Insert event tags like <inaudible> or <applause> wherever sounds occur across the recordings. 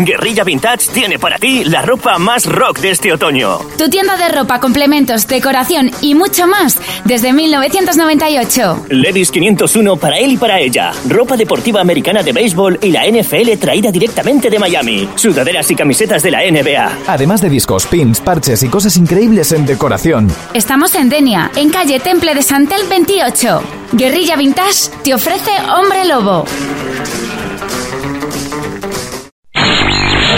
Guerrilla Vintage tiene para ti la ropa más rock de este otoño. Tu tienda de ropa, complementos, decoración y mucho más desde 1998. Levis 501 para él y para ella. Ropa deportiva americana de béisbol y la NFL traída directamente de Miami. Sudaderas y camisetas de la NBA. Además de discos, pins, parches y cosas increíbles en decoración. Estamos en Denia, en calle Temple de Santel 28. Guerrilla Vintage te ofrece Hombre Lobo.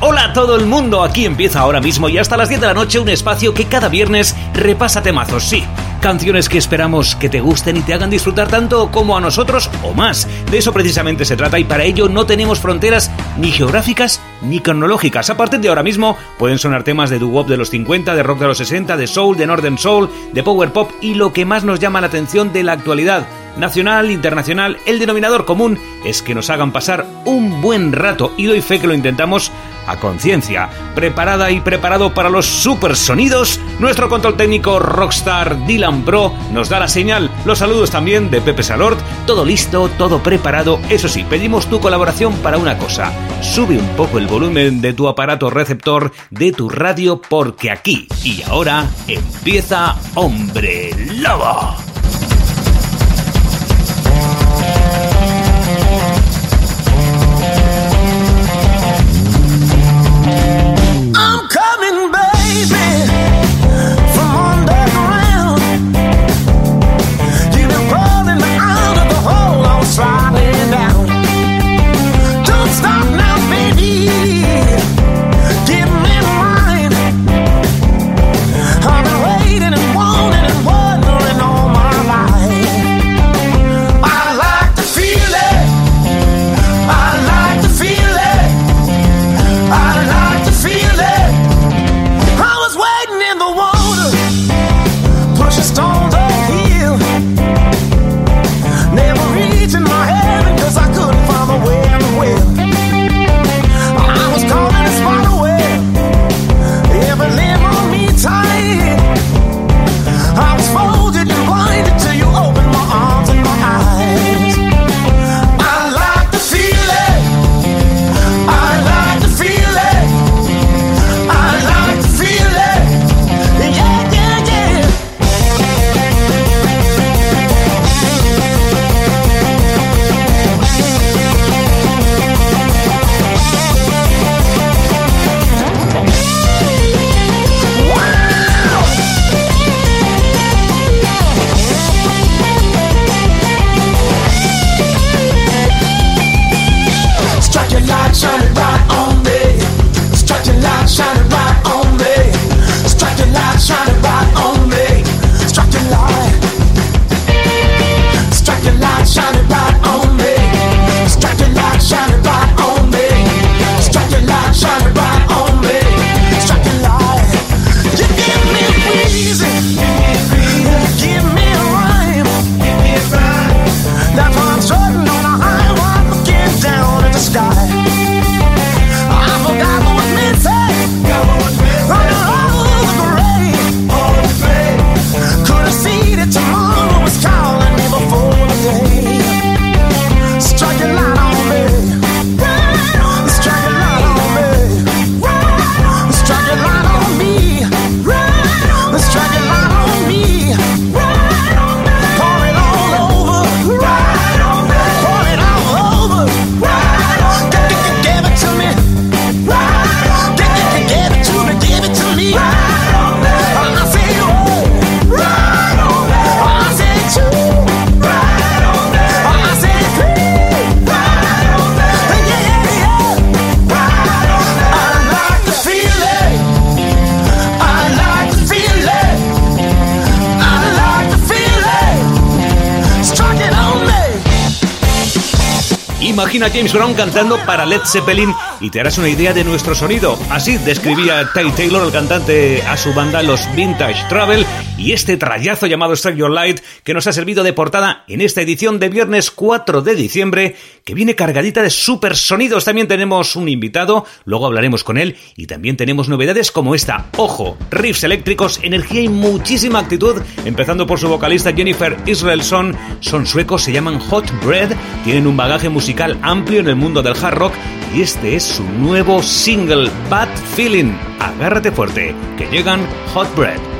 Hola a todo el mundo, aquí empieza ahora mismo y hasta las 10 de la noche un espacio que cada viernes repasa temazos, sí, canciones que esperamos que te gusten y te hagan disfrutar tanto como a nosotros o más. De eso precisamente se trata y para ello no tenemos fronteras ni geográficas ni cronológicas. A partir de ahora mismo pueden sonar temas de doo-wop de los 50, de rock de los 60, de soul, de northern soul, de power pop y lo que más nos llama la atención de la actualidad nacional, internacional, el denominador común es que nos hagan pasar un buen rato y doy fe que lo intentamos a conciencia. Preparada y preparado para los super sonidos, nuestro control técnico Rockstar Dylan Pro nos da la señal. Los saludos también de Pepe Salord, todo listo, todo preparado. Eso sí, pedimos tu colaboración para una cosa. Sube un poco el volumen de tu aparato receptor de tu radio porque aquí y ahora empieza Hombre Lobo. James Brown cantando para Led Zeppelin y te harás una idea de nuestro sonido. Así describía Ty Taylor, el cantante, a su banda Los Vintage Travel y este trayazo llamado Strike Your Light que nos ha servido de portada en esta edición de viernes 4 de diciembre que viene cargadita de super sonidos. También tenemos un invitado, luego hablaremos con él y también tenemos novedades como esta. Ojo, riffs eléctricos, energía y muchísima actitud, empezando por su vocalista Jennifer Israelson. Son suecos, se llaman Hot Bread, tienen un bagaje musical amplio en el mundo del hard rock y este es su nuevo single Bad Feeling. Agárrate fuerte, que llegan Hot Bread.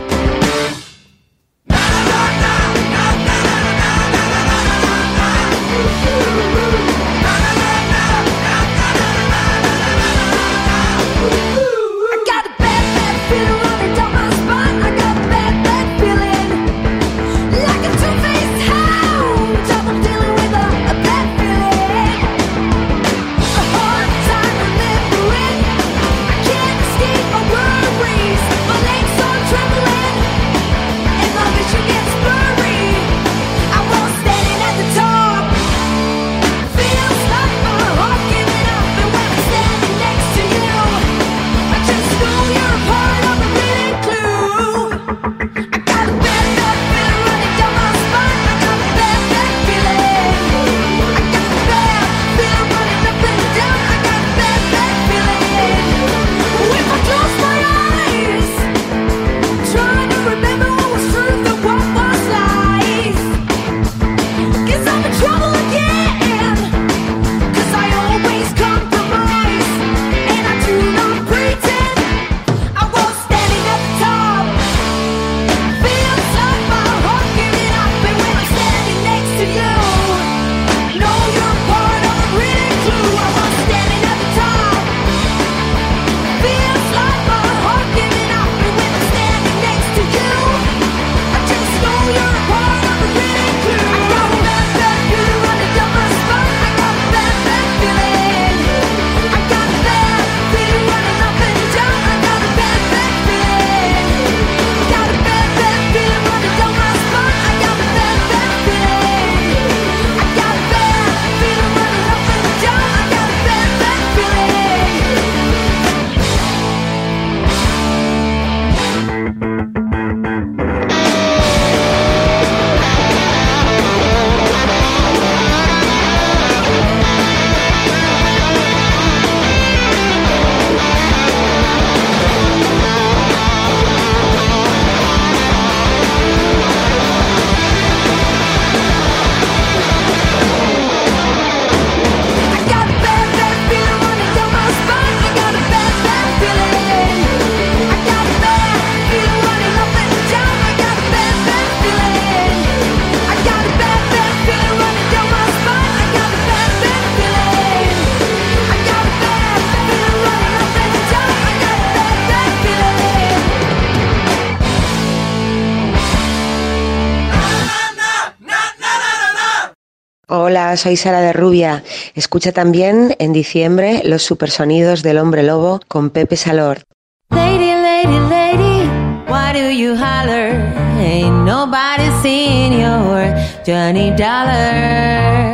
Soy Sara de Rubia. Escucha también en diciembre los supersonidos del hombre lobo con Pepe Salor. Lady, lady, lady, why do you holler? Ain't nobody seen your Johnny Dollar.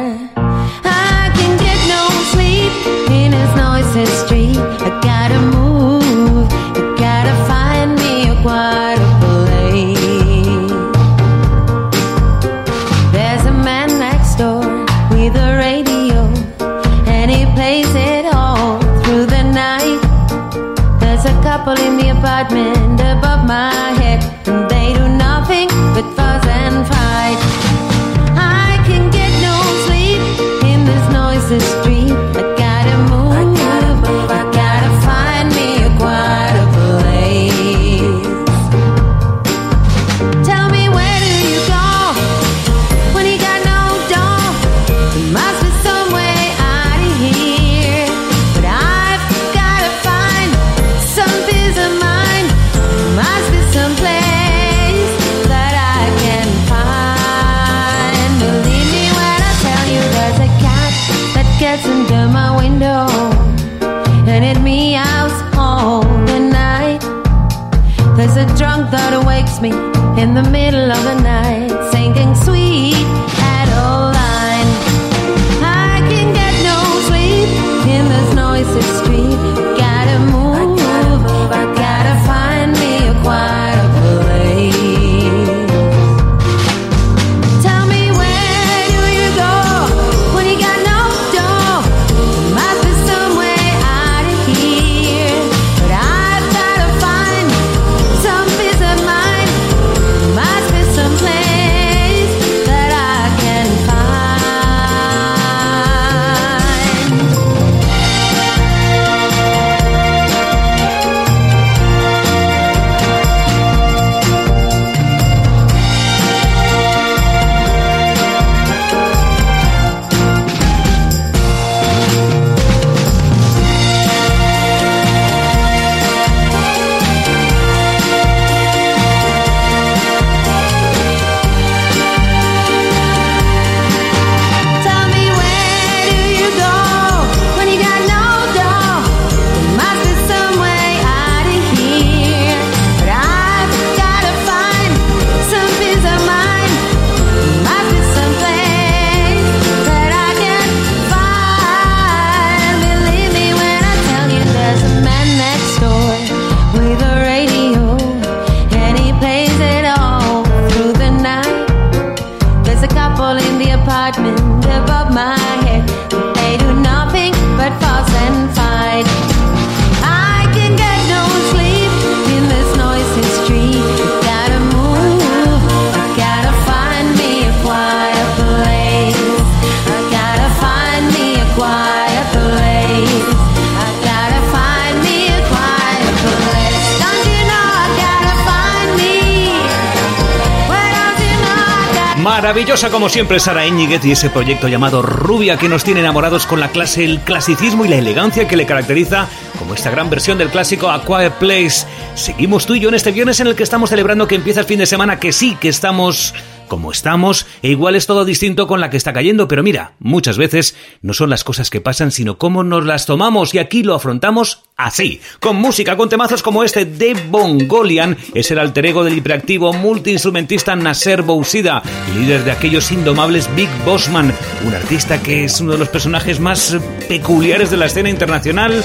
Como siempre Sara Eñiguez y ese proyecto llamado Rubia que nos tiene enamorados con la clase, el clasicismo y la elegancia que le caracteriza como esta gran versión del clásico A Place. Seguimos tú y yo en este viernes en el que estamos celebrando que empieza el fin de semana, que sí, que estamos como estamos, e igual es todo distinto con la que está cayendo, pero mira, muchas veces no son las cosas que pasan, sino cómo nos las tomamos y aquí lo afrontamos así, con música, con temazos como este de Bongolian, es el alter ego del hiperactivo multiinstrumentista Nasser Bousida, líder de aquellos indomables Big Bossman, un artista que es uno de los personajes más peculiares de la escena internacional,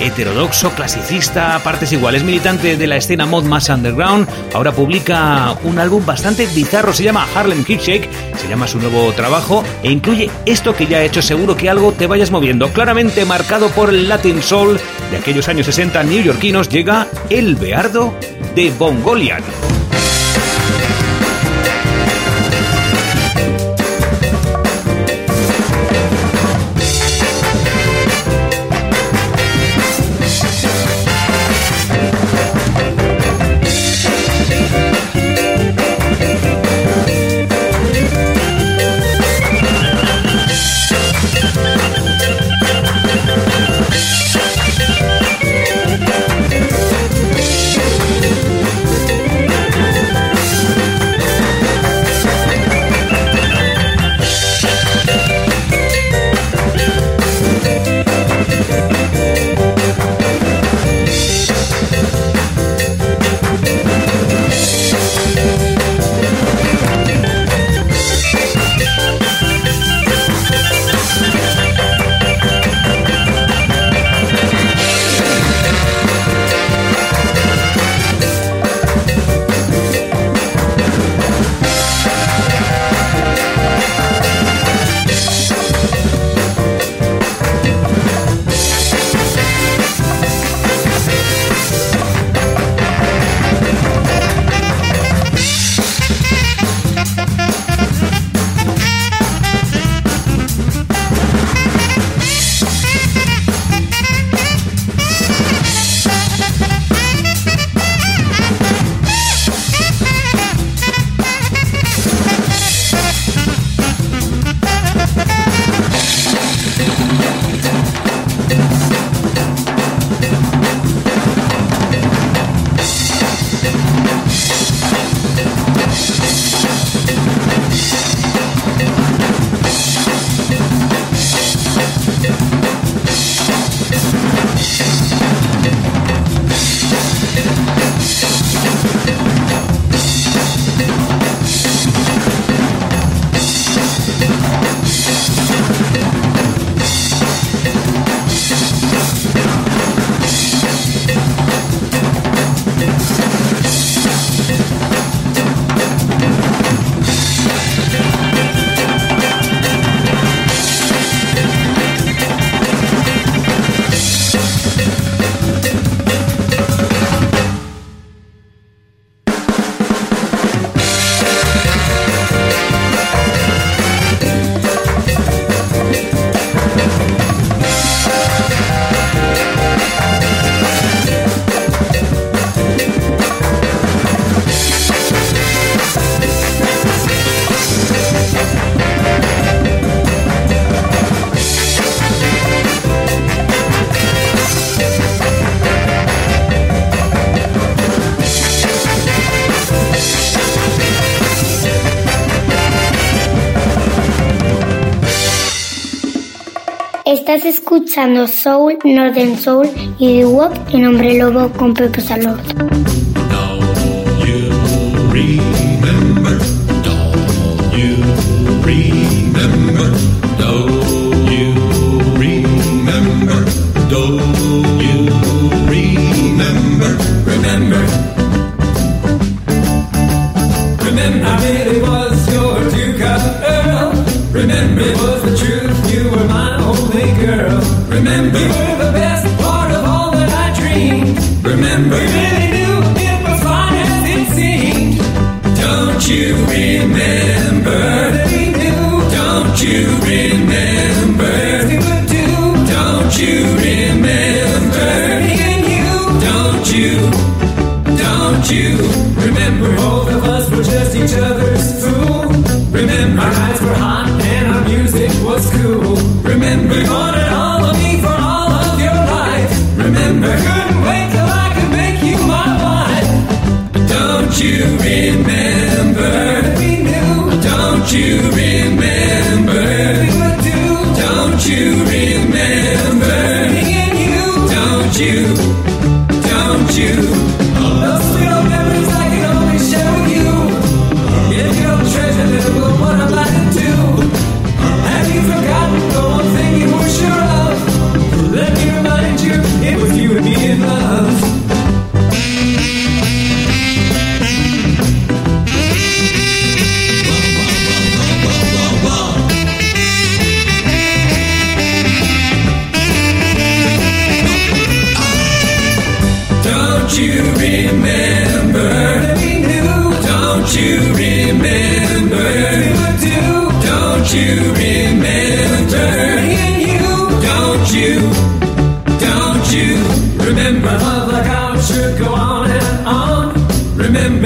heterodoxo, clasicista, partes iguales, militante de la escena mod más underground, ahora publica un álbum bastante bizarro, se llama Harlem Shake, se llama su nuevo trabajo e incluye esto que ya he hecho seguro que algo te vayas moviendo, claramente marcado por el Latin Soul de aquellos años 60 neoyorquinos, llega El Beardo de Bongolian. Escuchando Soul, Northern Soul y The Walk en Hombre Lobo con Pepe Salud.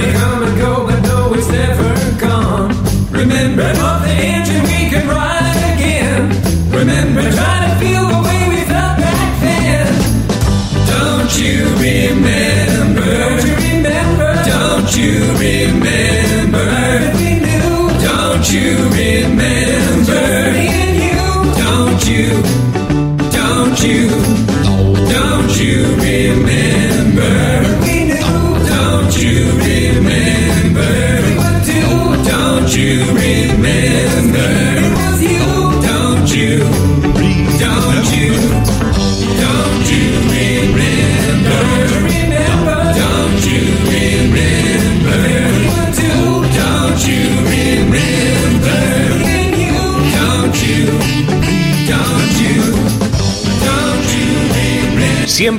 Remember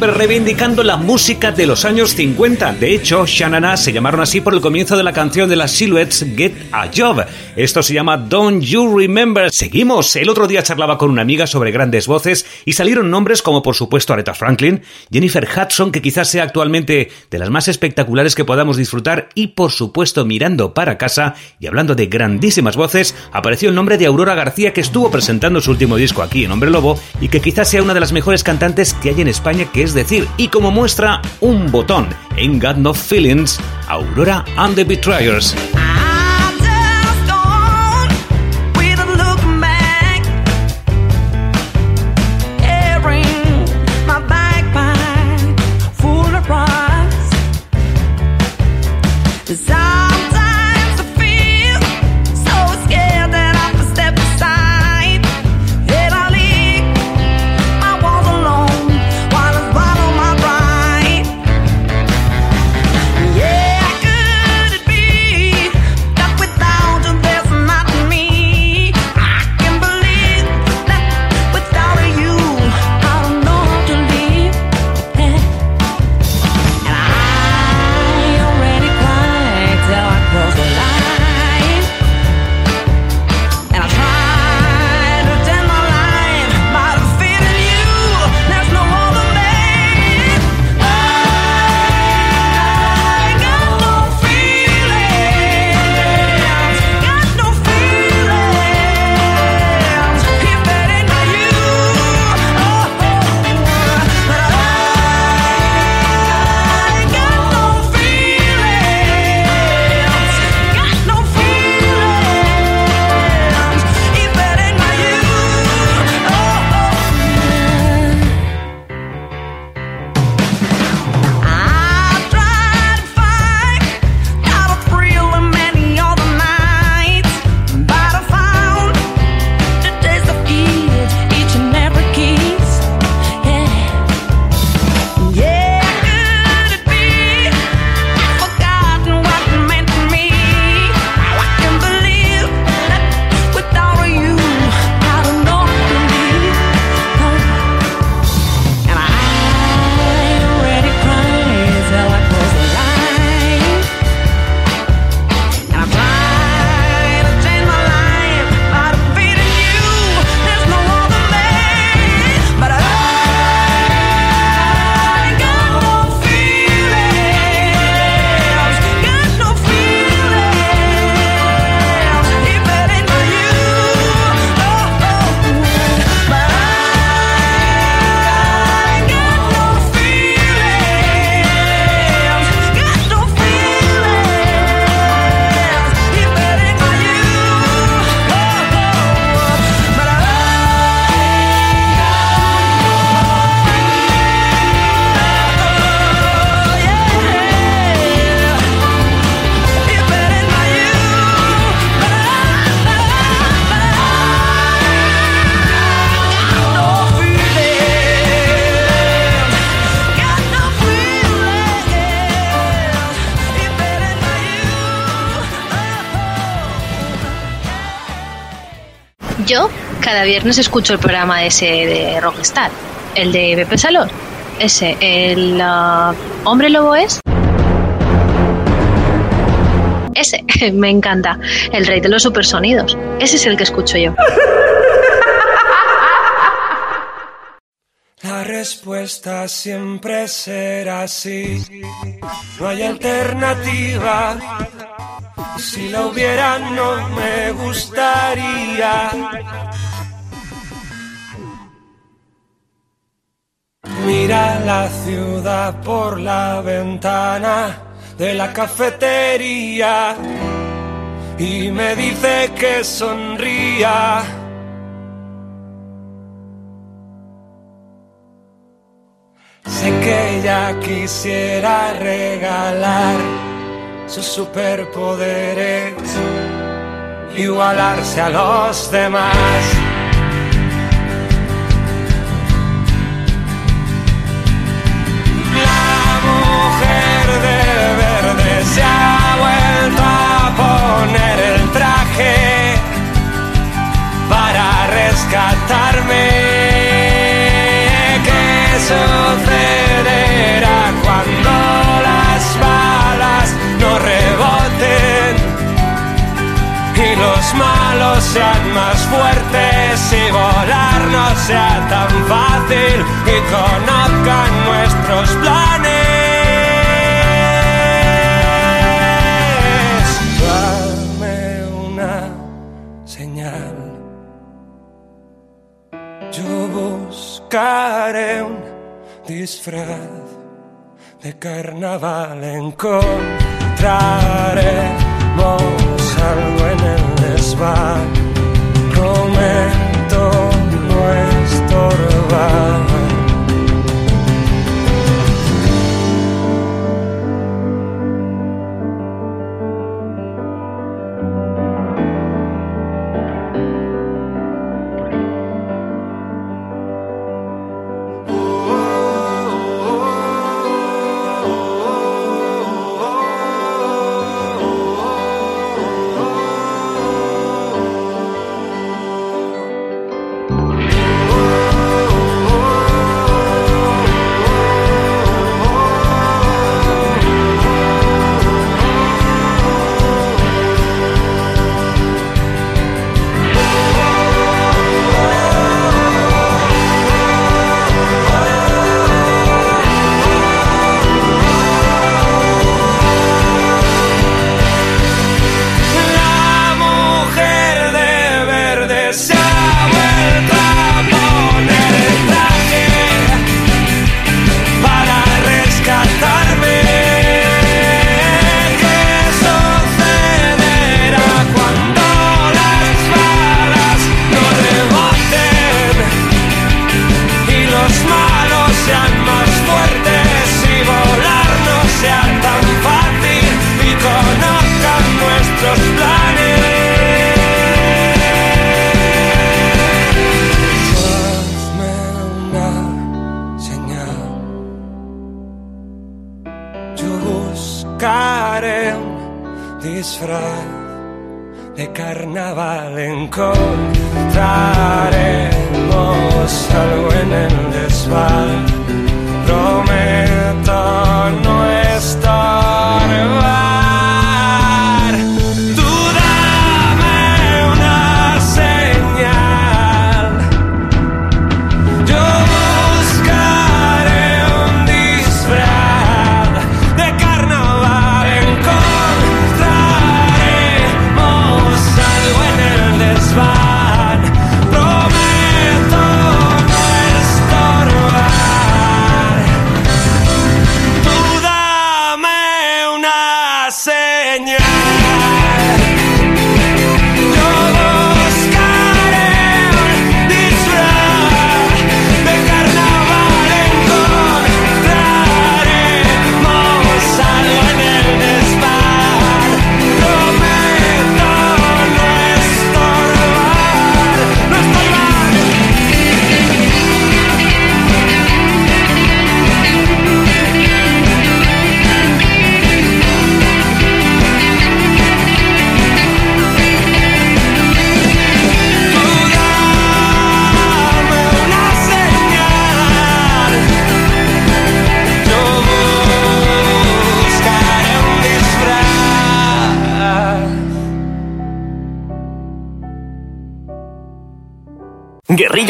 Reivindicando la música de los años 50. De hecho, Shanana se llamaron así por el comienzo de la canción de las Silhouettes Get a Job. Esto se llama Don't You Remember. Seguimos. El otro día charlaba con una amiga sobre grandes voces y salieron nombres como por supuesto Aretha Franklin, Jennifer Hudson, que quizás sea actualmente de las más espectaculares que podamos disfrutar, y por supuesto mirando para casa y hablando de grandísimas voces, apareció el nombre de Aurora García que estuvo presentando su último disco aquí en Hombre Lobo y que quizás sea una de las mejores cantantes que hay en España, que es decir, y como muestra un botón en Got No Feelings, Aurora and the Betrayers. Viernes escucho el programa ese de Rockstar, el de Pepe Salón. Ese, el ah, hombre lobo es. Ese, <laughs> me encanta. El rey de los supersonidos. Ese es el que escucho yo. La respuesta siempre será sí. No hay alternativa. Si la hubiera no me gustaría. La ciudad por la ventana de la cafetería y me dice que sonría. Sé que ella quisiera regalar sus superpoderes, igualarse a los demás. Sucederá cuando las balas no reboten y los malos sean más fuertes y volar no sea tan fácil y conozcan nuestros planes? Dame una señal. Yo buscaré un disfraz de carnaval. Encontraremos algo en el desván. Prometo no estorbar.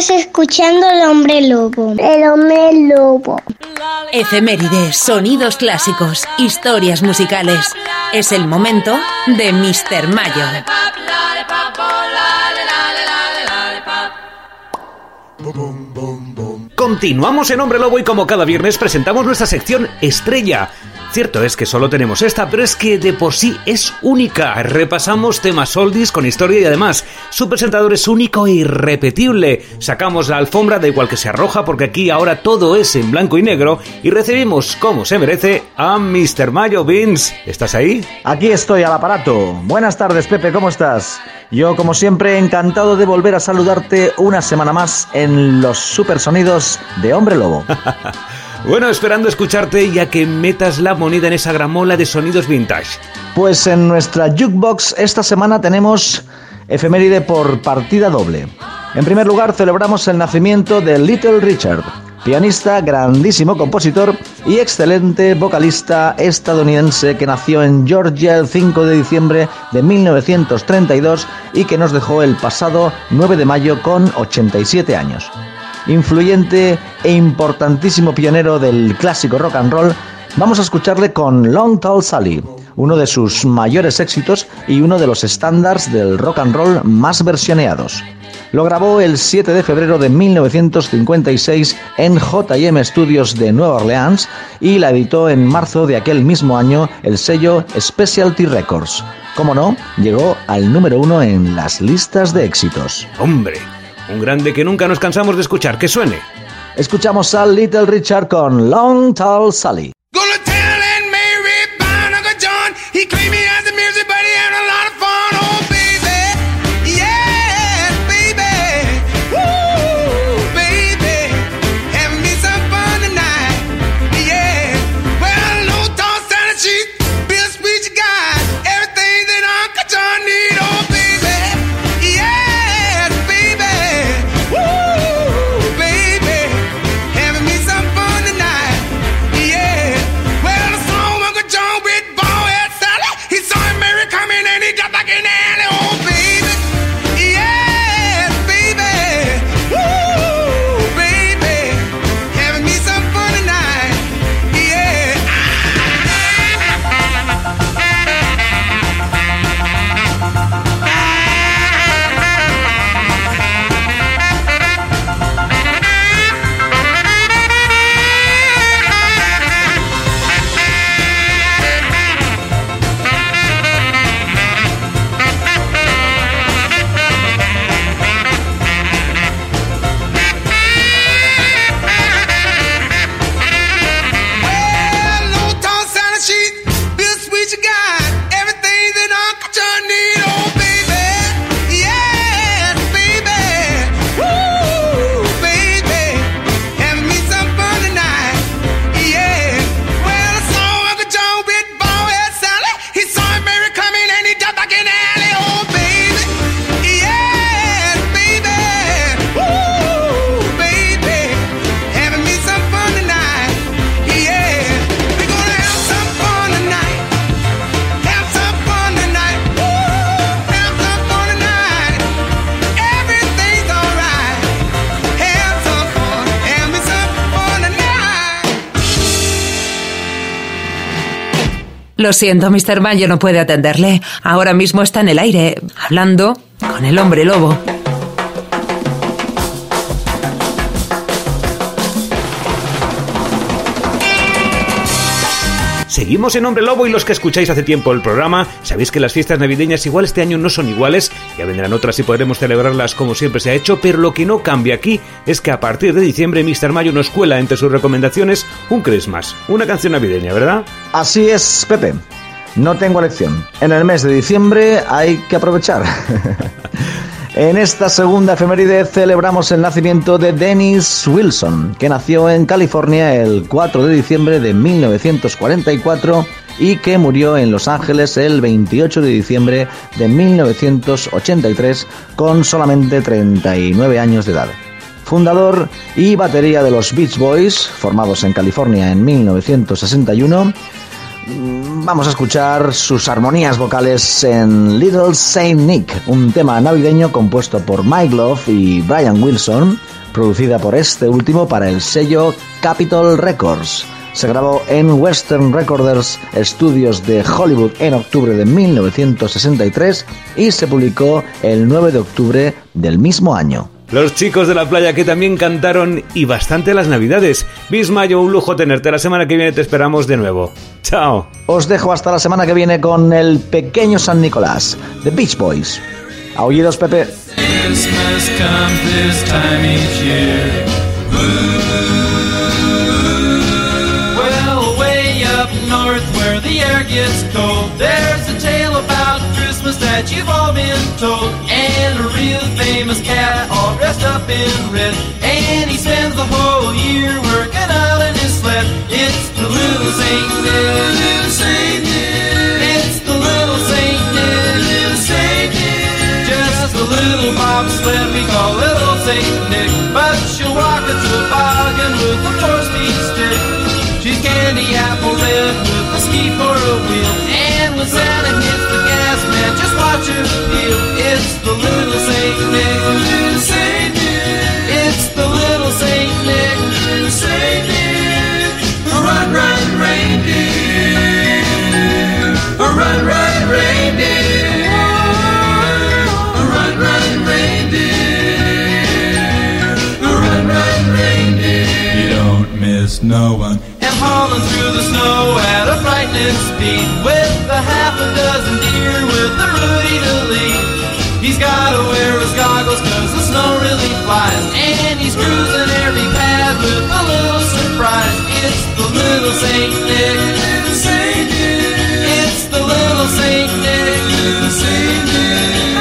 Estamos escuchando el hombre lobo. El hombre lobo. Efemérides, sonidos clásicos, historias musicales. Es el momento de Mr. Mayo. Continuamos en Hombre Lobo y como cada viernes presentamos nuestra sección Estrella. Cierto es que solo tenemos esta, pero es que de por sí es única. Repasamos temas oldies con historia y además su presentador es único e irrepetible. Sacamos la alfombra, da igual que sea roja, porque aquí ahora todo es en blanco y negro y recibimos, como se merece, a Mr. Mayo Vince. ¿Estás ahí? Aquí estoy al aparato. Buenas tardes, Pepe, ¿cómo estás? Yo, como siempre, encantado de volver a saludarte una semana más en los supersonidos de Hombre Lobo. <laughs> Bueno, esperando escucharte ya que metas la moneda en esa gramola de sonidos vintage. Pues en nuestra jukebox esta semana tenemos efeméride por partida doble. En primer lugar, celebramos el nacimiento de Little Richard, pianista, grandísimo compositor y excelente vocalista estadounidense que nació en Georgia el 5 de diciembre de 1932 y que nos dejó el pasado 9 de mayo con 87 años. Influyente e importantísimo pionero del clásico rock and roll, vamos a escucharle con Long Tall Sally, uno de sus mayores éxitos y uno de los estándares del rock and roll más versioneados. Lo grabó el 7 de febrero de 1956 en JM Studios de Nueva Orleans y la editó en marzo de aquel mismo año el sello Specialty Records. Como no, llegó al número uno en las listas de éxitos. Hombre, un grande que nunca nos cansamos de escuchar. Que suene. Escuchamos a Little Richard con Long Tall Sally. Lo siento, Mr. Mayo no puede atenderle. Ahora mismo está en el aire, hablando con el hombre lobo. Seguimos en Hombre Lobo y los que escucháis hace tiempo el programa, sabéis que las fiestas navideñas igual este año no son iguales, ya vendrán otras y podremos celebrarlas como siempre se ha hecho, pero lo que no cambia aquí es que a partir de diciembre Mr. Mayo nos cuela entre sus recomendaciones un Christmas, una canción navideña, ¿verdad? Así es, Pepe. No tengo elección. En el mes de diciembre hay que aprovechar. <laughs> En esta segunda efeméride celebramos el nacimiento de Dennis Wilson, que nació en California el 4 de diciembre de 1944 y que murió en Los Ángeles el 28 de diciembre de 1983 con solamente 39 años de edad. Fundador y batería de los Beach Boys, formados en California en 1961, Mm, Vamos a escuchar sus armonías vocales en Little Saint Nick, un tema navideño compuesto por Mike Love y Brian Wilson, producida por este último para el sello Capitol Records. Se grabó en Western Recorders Studios de Hollywood en octubre de 1963 y se publicó el 9 de octubre del mismo año. Los chicos de la playa que también cantaron y bastante las navidades. Bismayo, un lujo tenerte. La semana que viene te esperamos de nuevo. Chao. Os dejo hasta la semana que viene con el pequeño San Nicolás, The Beach Boys. Aullidos, Pepe. Christmas comes this time each year. Well, way up north where the air gets cold, there's Christmas that you've all been told. And a real famous cat all dressed up in red. And he spends the whole year working out in his sled. It's the little Saint Nick. Little Saint Nick. It's the little Saint Nick. Little Saint Nick. Just a little bobsled we call little Saint Nick. But she'll walk a toboggan with a four-speed stick. She's candy apple red with a ski for a wheel. And when Santa hits the gas, man, watch her feel. It's the little Saint Nick. Saint Nick. It's the little Saint Nick. Saint Nick. Run, run, reindeer. Run, run, reindeer. Run, run, reindeer. Run, run, reindeer. You don't miss no one. Hauling through the snow at a frightening speed with a half a dozen deer with the Rudy to lead. He's gotta wear his goggles cause the snow really flies. And he's cruising every path with a little surprise. It's the little Saint Nick. Little Saint Nick. It's the little Saint Nick. Little Saint Nick.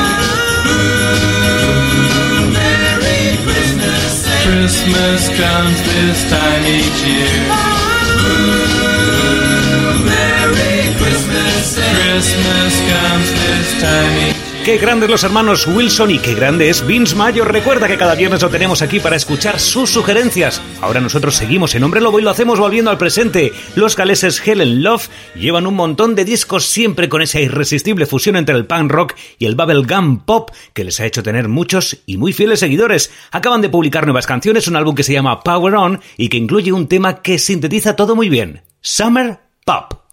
Ooh, Merry Christmas. Christmas comes this time each year. Qué grandes los hermanos Wilson y qué grande es Vince Mayo. Recuerda que cada viernes lo tenemos aquí para escuchar sus sugerencias. Ahora nosotros seguimos en Hombre Lobo y lo hacemos volviendo al presente. Los galeses Helen Love llevan un montón de discos siempre con esa irresistible fusión entre el punk rock y el bubblegum pop que les ha hecho tener muchos y muy fieles seguidores. Acaban de publicar nuevas canciones, un álbum que se llama Power On y que incluye un tema que sintetiza todo muy bien. Summer Pop.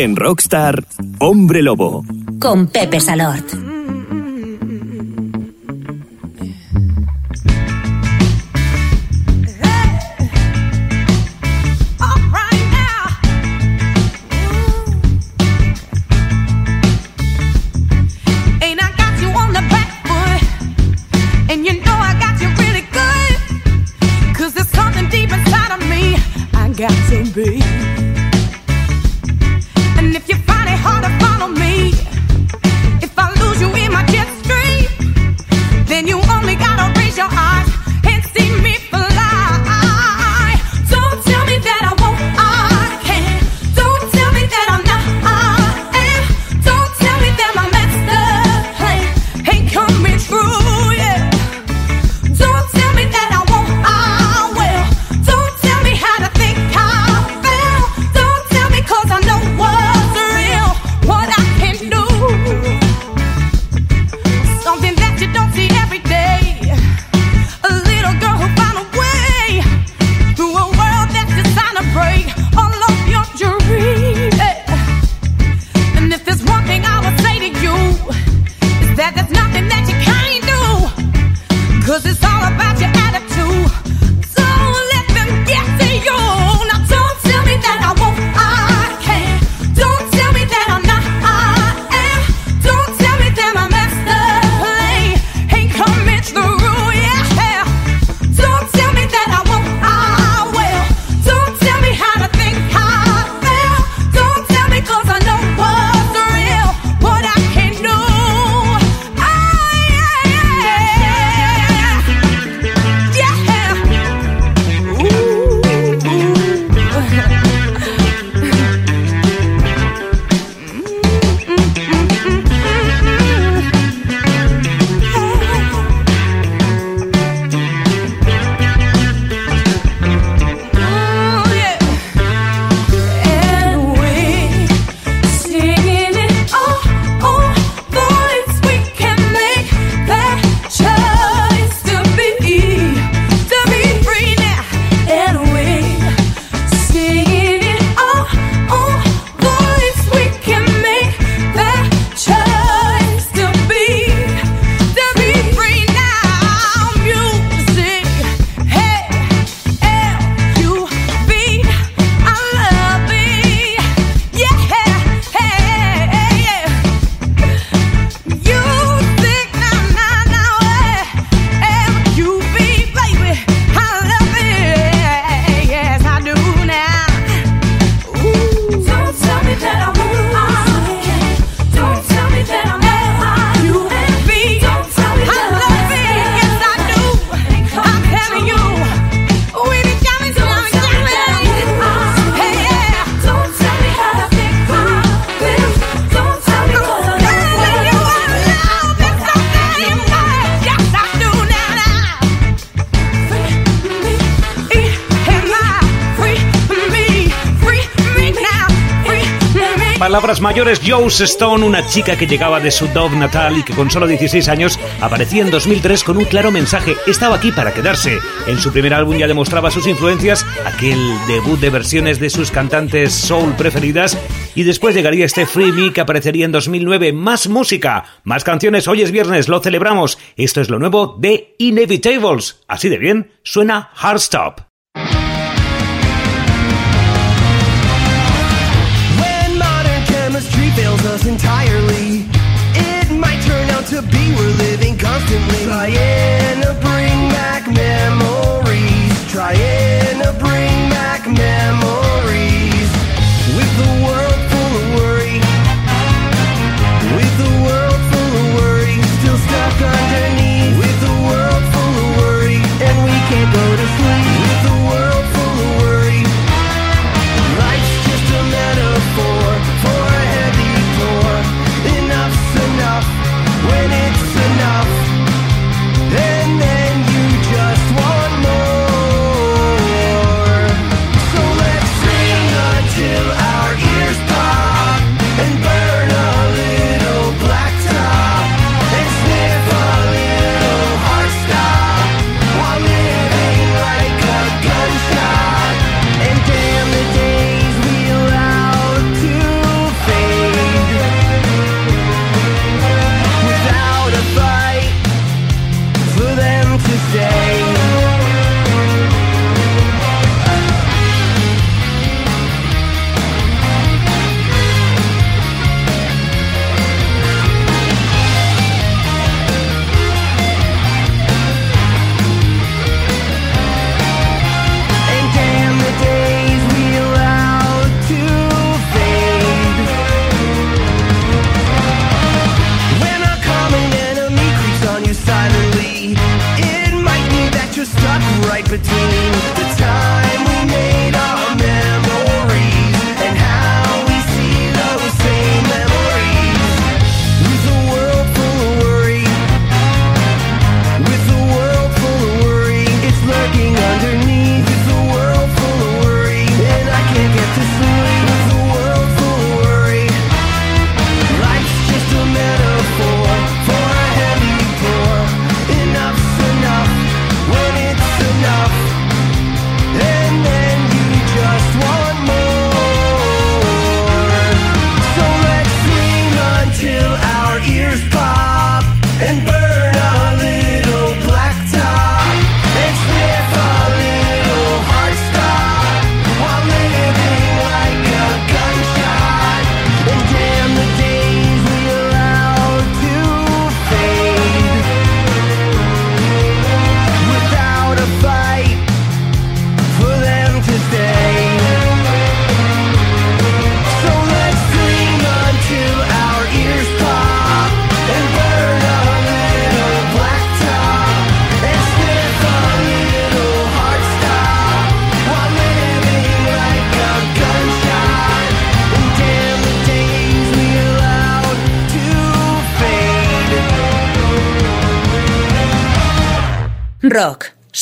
En Rockstar, Hombre Lobo. Con Pepe Salort. mayores Joe Stone, una chica que llegaba de su Dove natal y que con solo 16 años aparecía en 2003 con un claro mensaje, estaba aquí para quedarse. En su primer álbum ya demostraba sus influencias, aquel debut de versiones de sus cantantes soul preferidas y después llegaría este Free Me que aparecería en 2009. Más música, más canciones, hoy es viernes, lo celebramos. Esto es lo nuevo de Inevitables. Así de bien, suena Hardstop.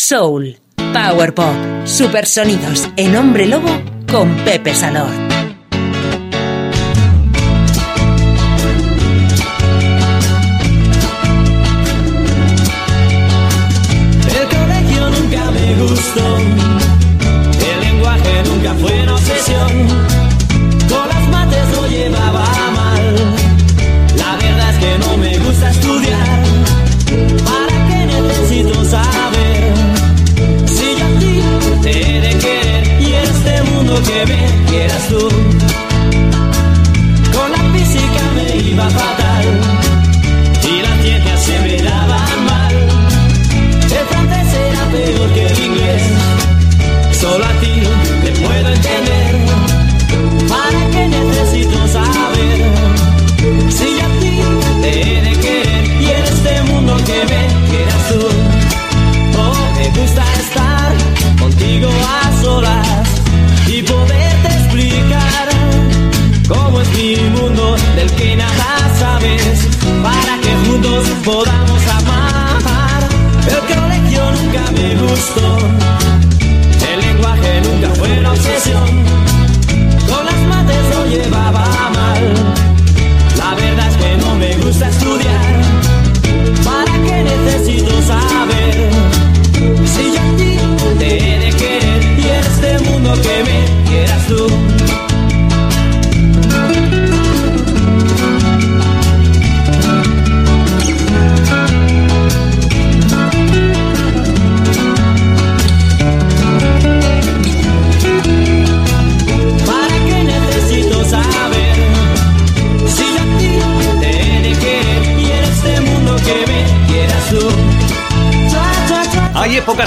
Soul, power pop, supersonidos en Hombre Lobo con Pepe Salor.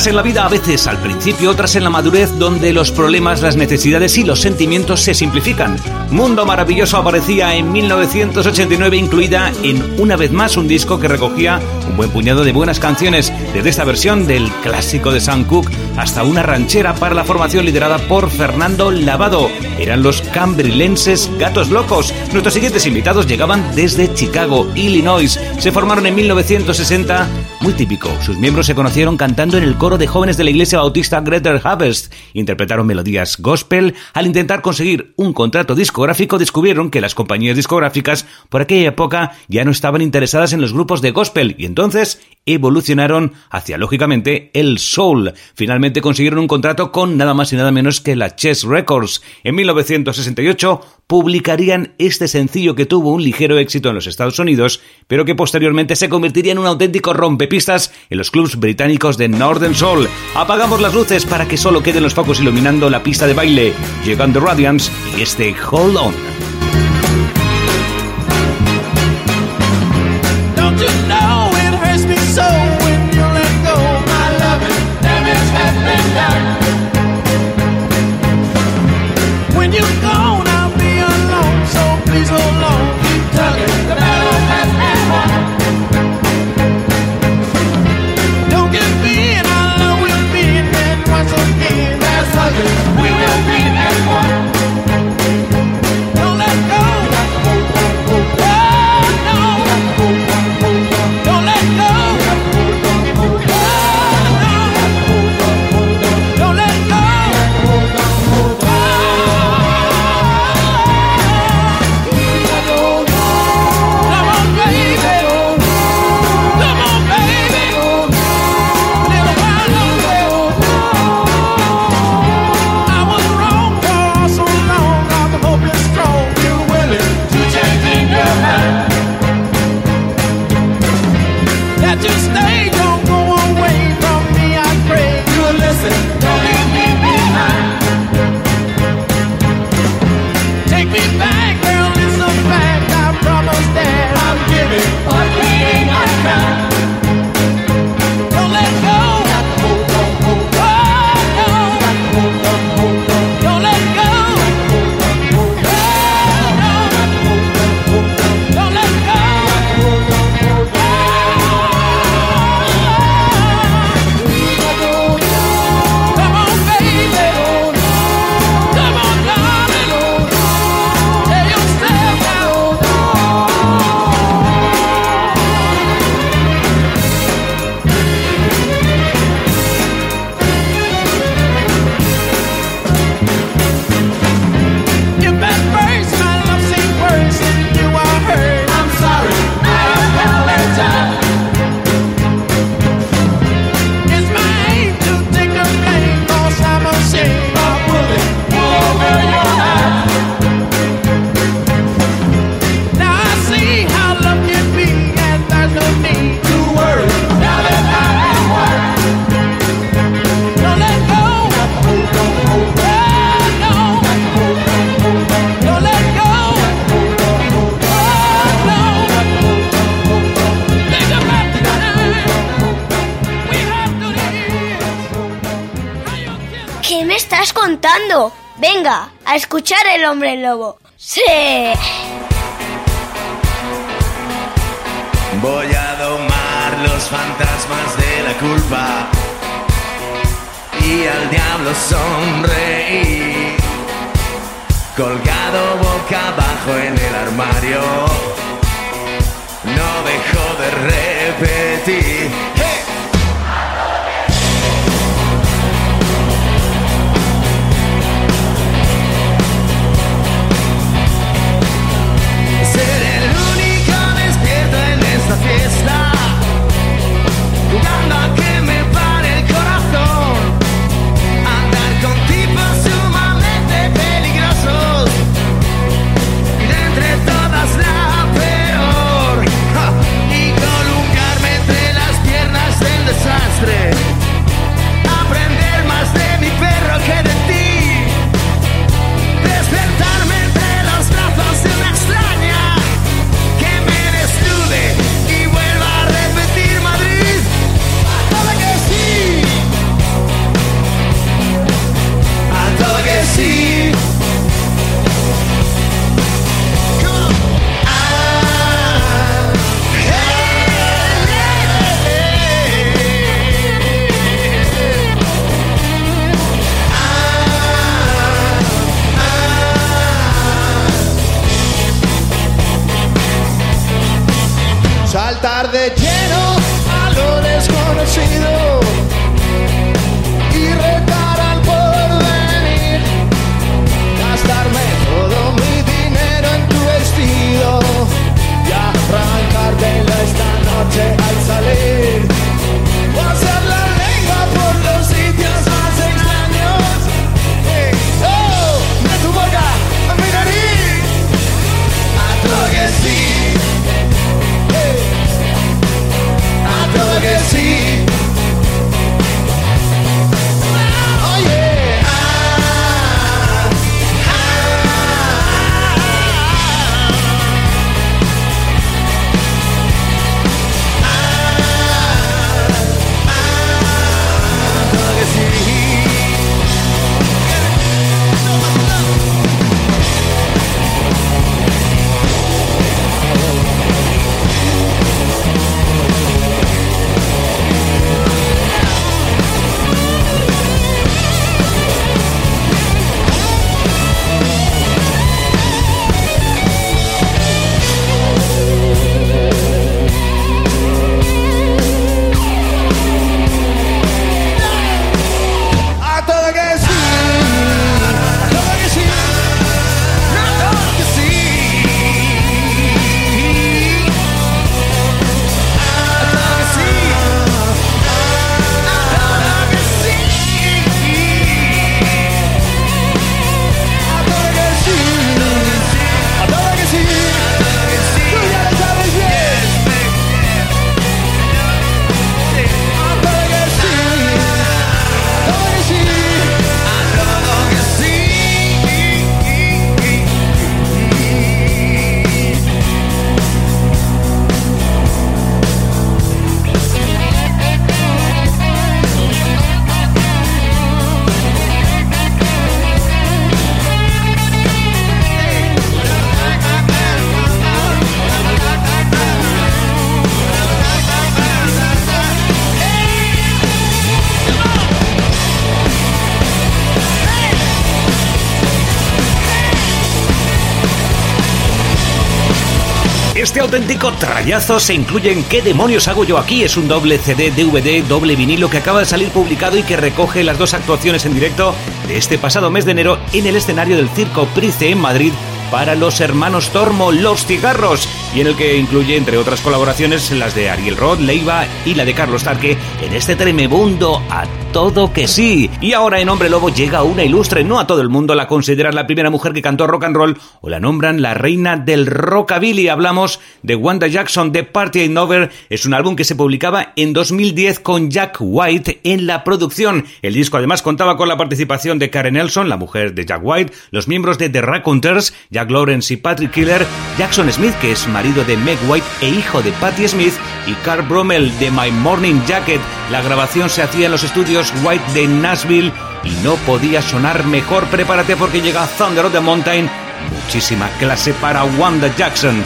En la vida, a veces al principio, otras en la madurez, donde los problemas, las necesidades y los sentimientos se simplifican. Mundo Maravilloso aparecía en 1989, incluida en Una vez más un disco que recogía un buen puñado de buenas canciones, desde esta versión del clásico de Sam Cooke hasta una ranchera para la formación liderada por Fernando Lavado. Eran los cambrilenses Gatos Locos. Nuestros siguientes invitados llegaban desde Chicago, Illinois. Se formaron en 1960, muy típico. Sus miembros se conocieron cantando en el coro de jóvenes de la iglesia bautista Greater Harvest. Interpretaron melodías gospel. Al intentar conseguir un contrato discográfico, descubrieron que las compañías discográficas por aquella época ya no estaban interesadas en los grupos de gospel y entonces evolucionaron hacia, lógicamente, el soul. Finalmente consiguieron un contrato con nada más y nada menos que la Chess Records. En 1968 publicarían este sencillo que tuvo un ligero éxito en los Estados Unidos, pero que posteriormente se convertiría en un auténtico rompepistas en los clubs británicos de Northern Soul. Apagamos las luces para que solo queden los focos iluminando la pista de baile. Llegan The Radiance y este Hold On. En el armario, auténtico se incluye en ¿Qué demonios hago yo aquí? Es un doble CD, DVD, doble vinilo que acaba de salir publicado y que recoge las dos actuaciones en directo de este pasado mes de enero en el escenario del Circo Price en Madrid para los hermanos Tormo Los Cigarros y en el que incluye entre otras colaboraciones las de Ariel Roth, Leiva y la de Carlos Tarque en este tremebundo todo que sí. Y ahora en Hombre Lobo llega una ilustre, no a todo el mundo la consideran la primera mujer que cantó rock and roll o la nombran la reina del rockabilly. Hablamos de Wanda Jackson de Party in Over, es un álbum que se publicaba en 2010 con Jack White en la producción. El disco además contaba con la participación de Karen Nelson, la mujer de Jack White, los miembros de The Raconteurs, Jack Lawrence y Patrick Killer, Jackson Smith, que es marido de Meg White e hijo de Patti Smith, y Carl Brummel de My Morning Jacket. La grabación se hacía en los estudios White de Nashville y no podía sonar mejor. Prepárate porque llega Thunder of the Mountain. Muchísima clase para Wanda Jackson.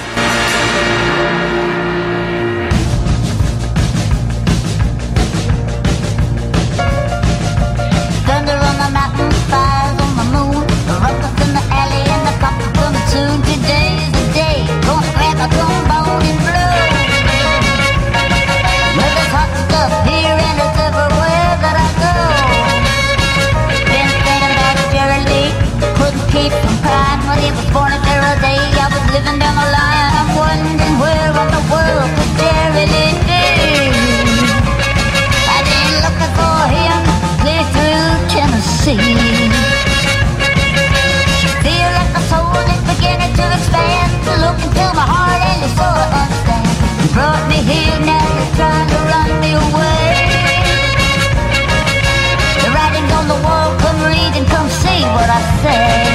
I say.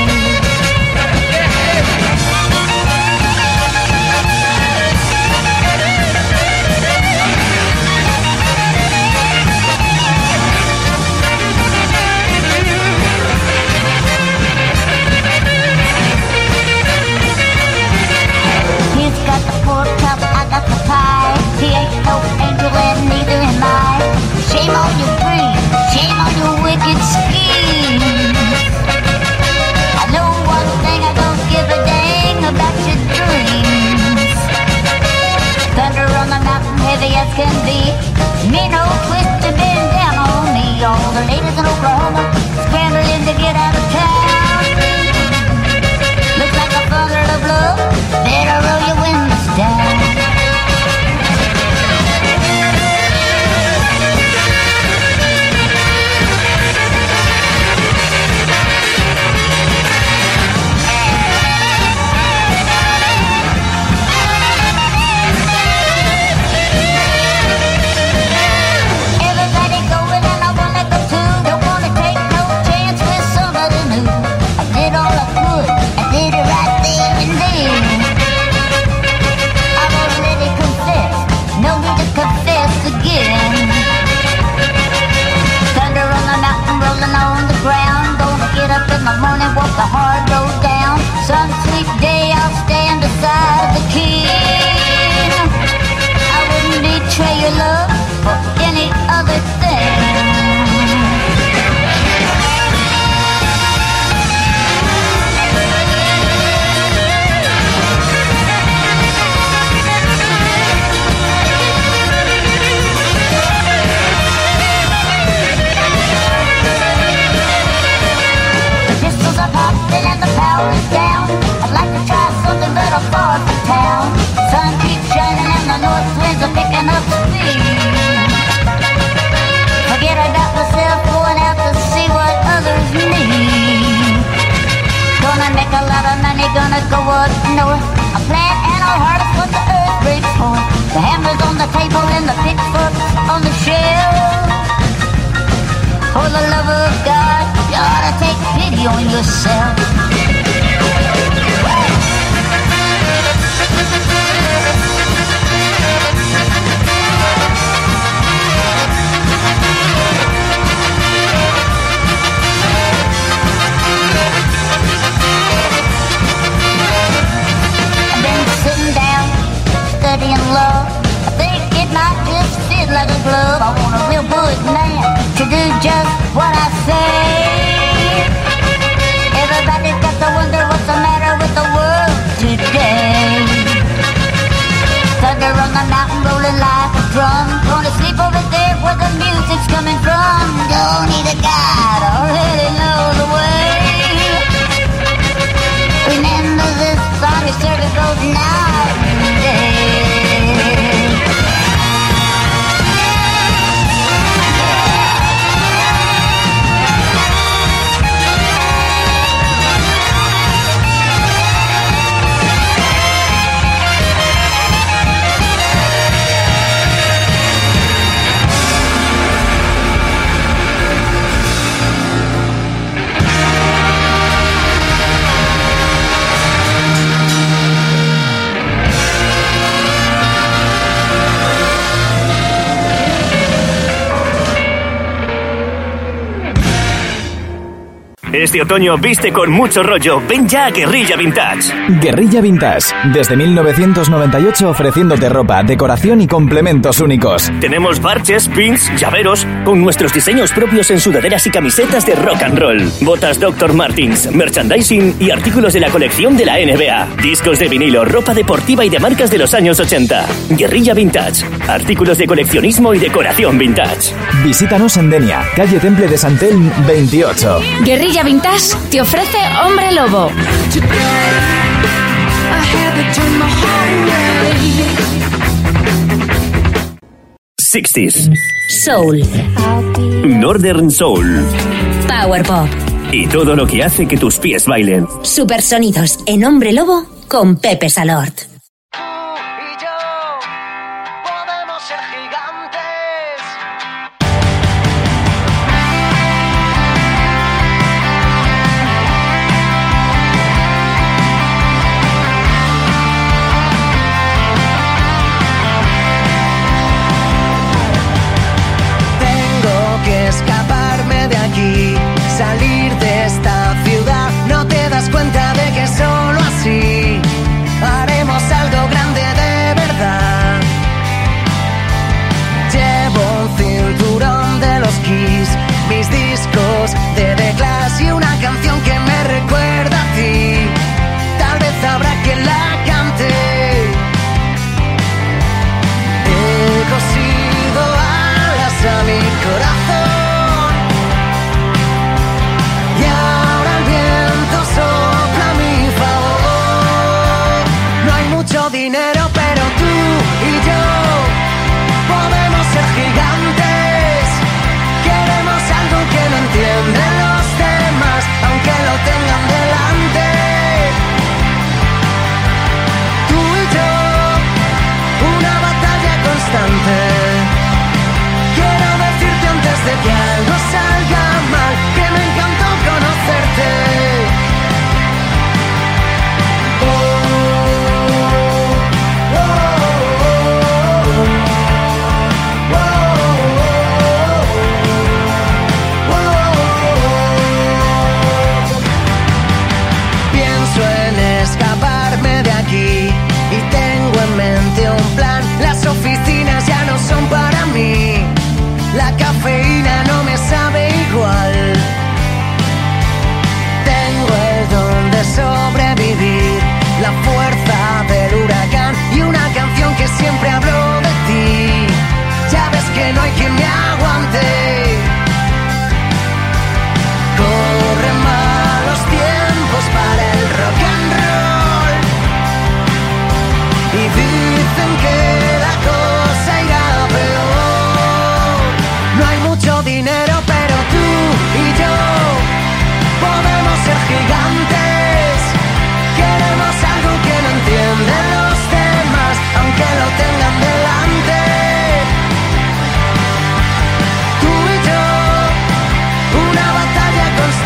De otoño viste con mucho rollo. Ven ya a Guerrilla Vintage. Guerrilla Vintage, desde 1998 ofreciéndote ropa, decoración y complementos únicos. Tenemos parches, pins, llaveros, con nuestros diseños propios en sudaderas y camisetas de rock and roll. Botas Dr. Martins, merchandising y artículos de la colección de la NBA. Discos de vinilo, ropa deportiva y de marcas de los años 80. Guerrilla Vintage, artículos de coleccionismo y decoración vintage. Visítanos en Denia, calle Temple de Santel 28. Guerrilla Vintage te ofrece Hombre Lobo. Sixties. Soul. Northern Soul. Power Pop. Y todo lo que hace que tus pies bailen. Supersonidos en Hombre Lobo con Pepe Salort.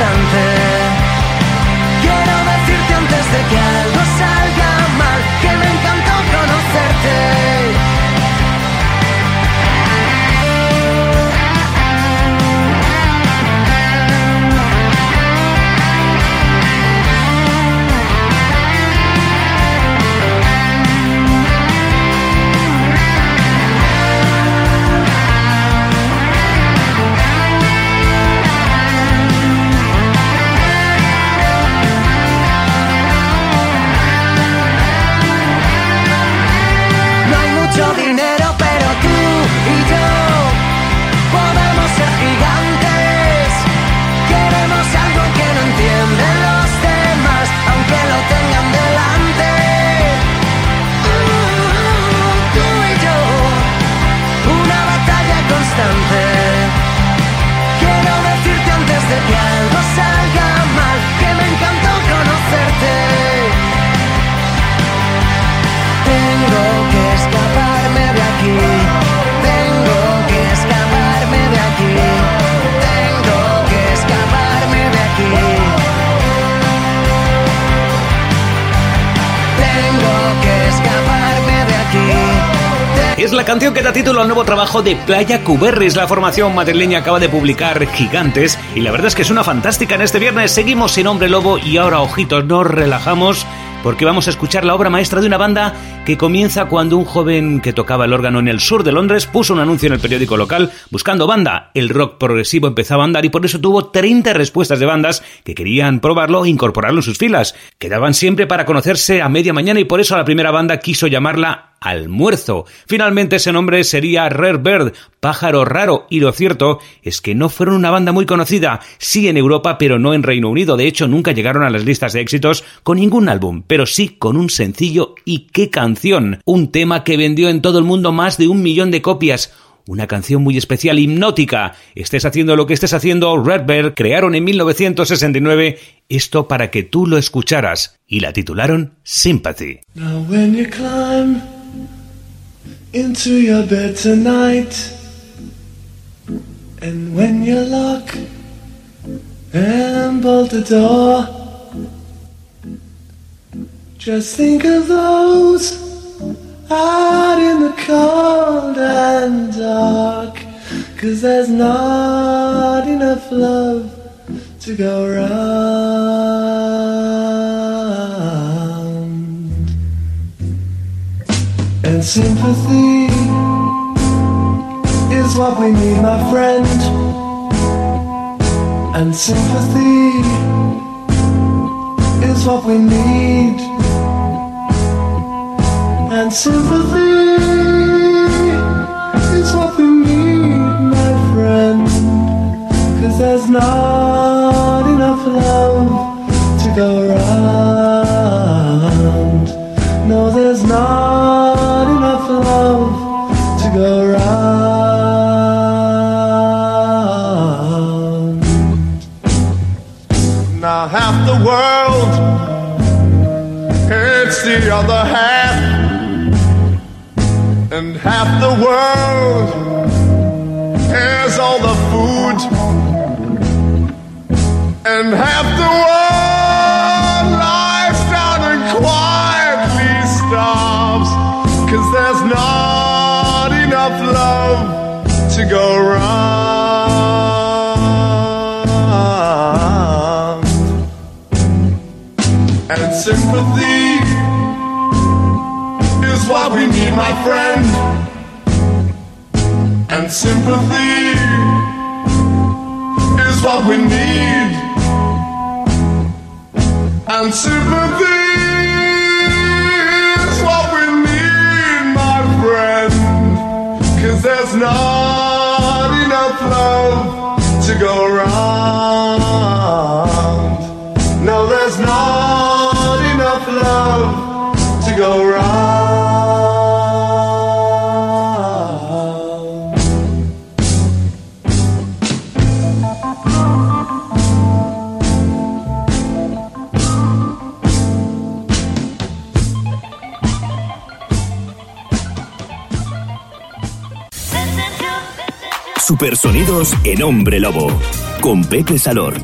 instante la canción que da título al nuevo trabajo de Playa Cuberris. La formación madrileña acaba de publicar Gigantes y la verdad es que es una fantástica. En este viernes seguimos sin Hombre Lobo y ahora, ojitos, nos relajamos porque vamos a escuchar la obra maestra de una banda que comienza cuando un joven que tocaba el órgano en el sur de Londres puso un anuncio en el periódico local buscando banda. El rock progresivo empezaba a andar y por eso tuvo 30 respuestas de bandas que querían probarlo e incorporarlo en sus filas. Quedaban siempre para conocerse a media mañana y por eso la primera banda quiso llamarla Almuerzo. Finalmente ese nombre sería Rare Bird, pájaro raro, y lo cierto es que no fueron una banda muy conocida, sí en Europa, pero no en Reino Unido. De hecho, nunca llegaron a las listas de éxitos con ningún álbum, pero sí con un sencillo y qué canción. Un tema que vendió en todo el mundo más de un millón de copias. Una canción muy especial, hipnótica. Estés haciendo lo que estés haciendo, Redbird crearon en 1969 esto para que tú lo escucharas y la titularon Sympathy. Into your bed tonight, and when you lock and bolt the door, just think of those out in the cold and dark, cause there's not enough love to go round. And sympathy is what we need, my friend. And sympathy is what we need. And sympathy is what we need, my friend. Cause there's not enough love to go round. My friend. And sympathy is what we need. And sympathy En Hombre Lobo, con Pepe Salor.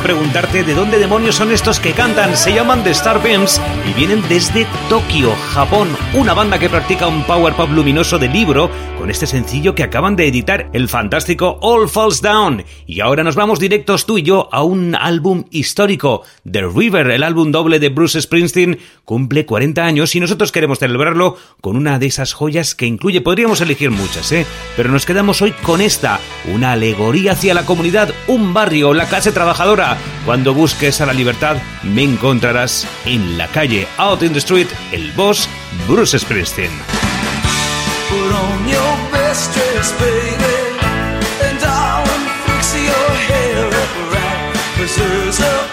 preguntarte de dónde demonios son estos que cantan. Se llaman The Star Beams y vienen desde Tokio, Japón, una banda que practica un power pop luminoso de libro con este sencillo que acaban de editar, el fantástico All Falls Down. Y ahora nos vamos directos tú y yo a un álbum histórico The River, el álbum doble de Bruce Springsteen, cumple 40 años y nosotros queremos celebrarlo con una de esas joyas que incluye, podríamos elegir muchas, ¿eh? Pero nos quedamos hoy con esta, una alegoría hacia la comunidad, un barrio, la clase trabajadora. Cuando busques a la libertad, me encontrarás en la calle, out in the street, el boss Bruce Springsteen. Put on your baby, and fix your hair up right. Cause there's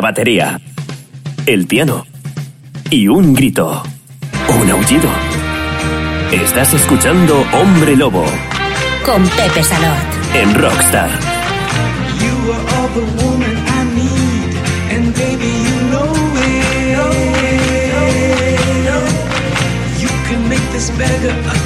la batería, el piano y un grito, un aullido. Estás escuchando Hombre Lobo Con Pepe Salot. en Rockstar. You are all the woman I need, and baby, you know it. You can make this beggar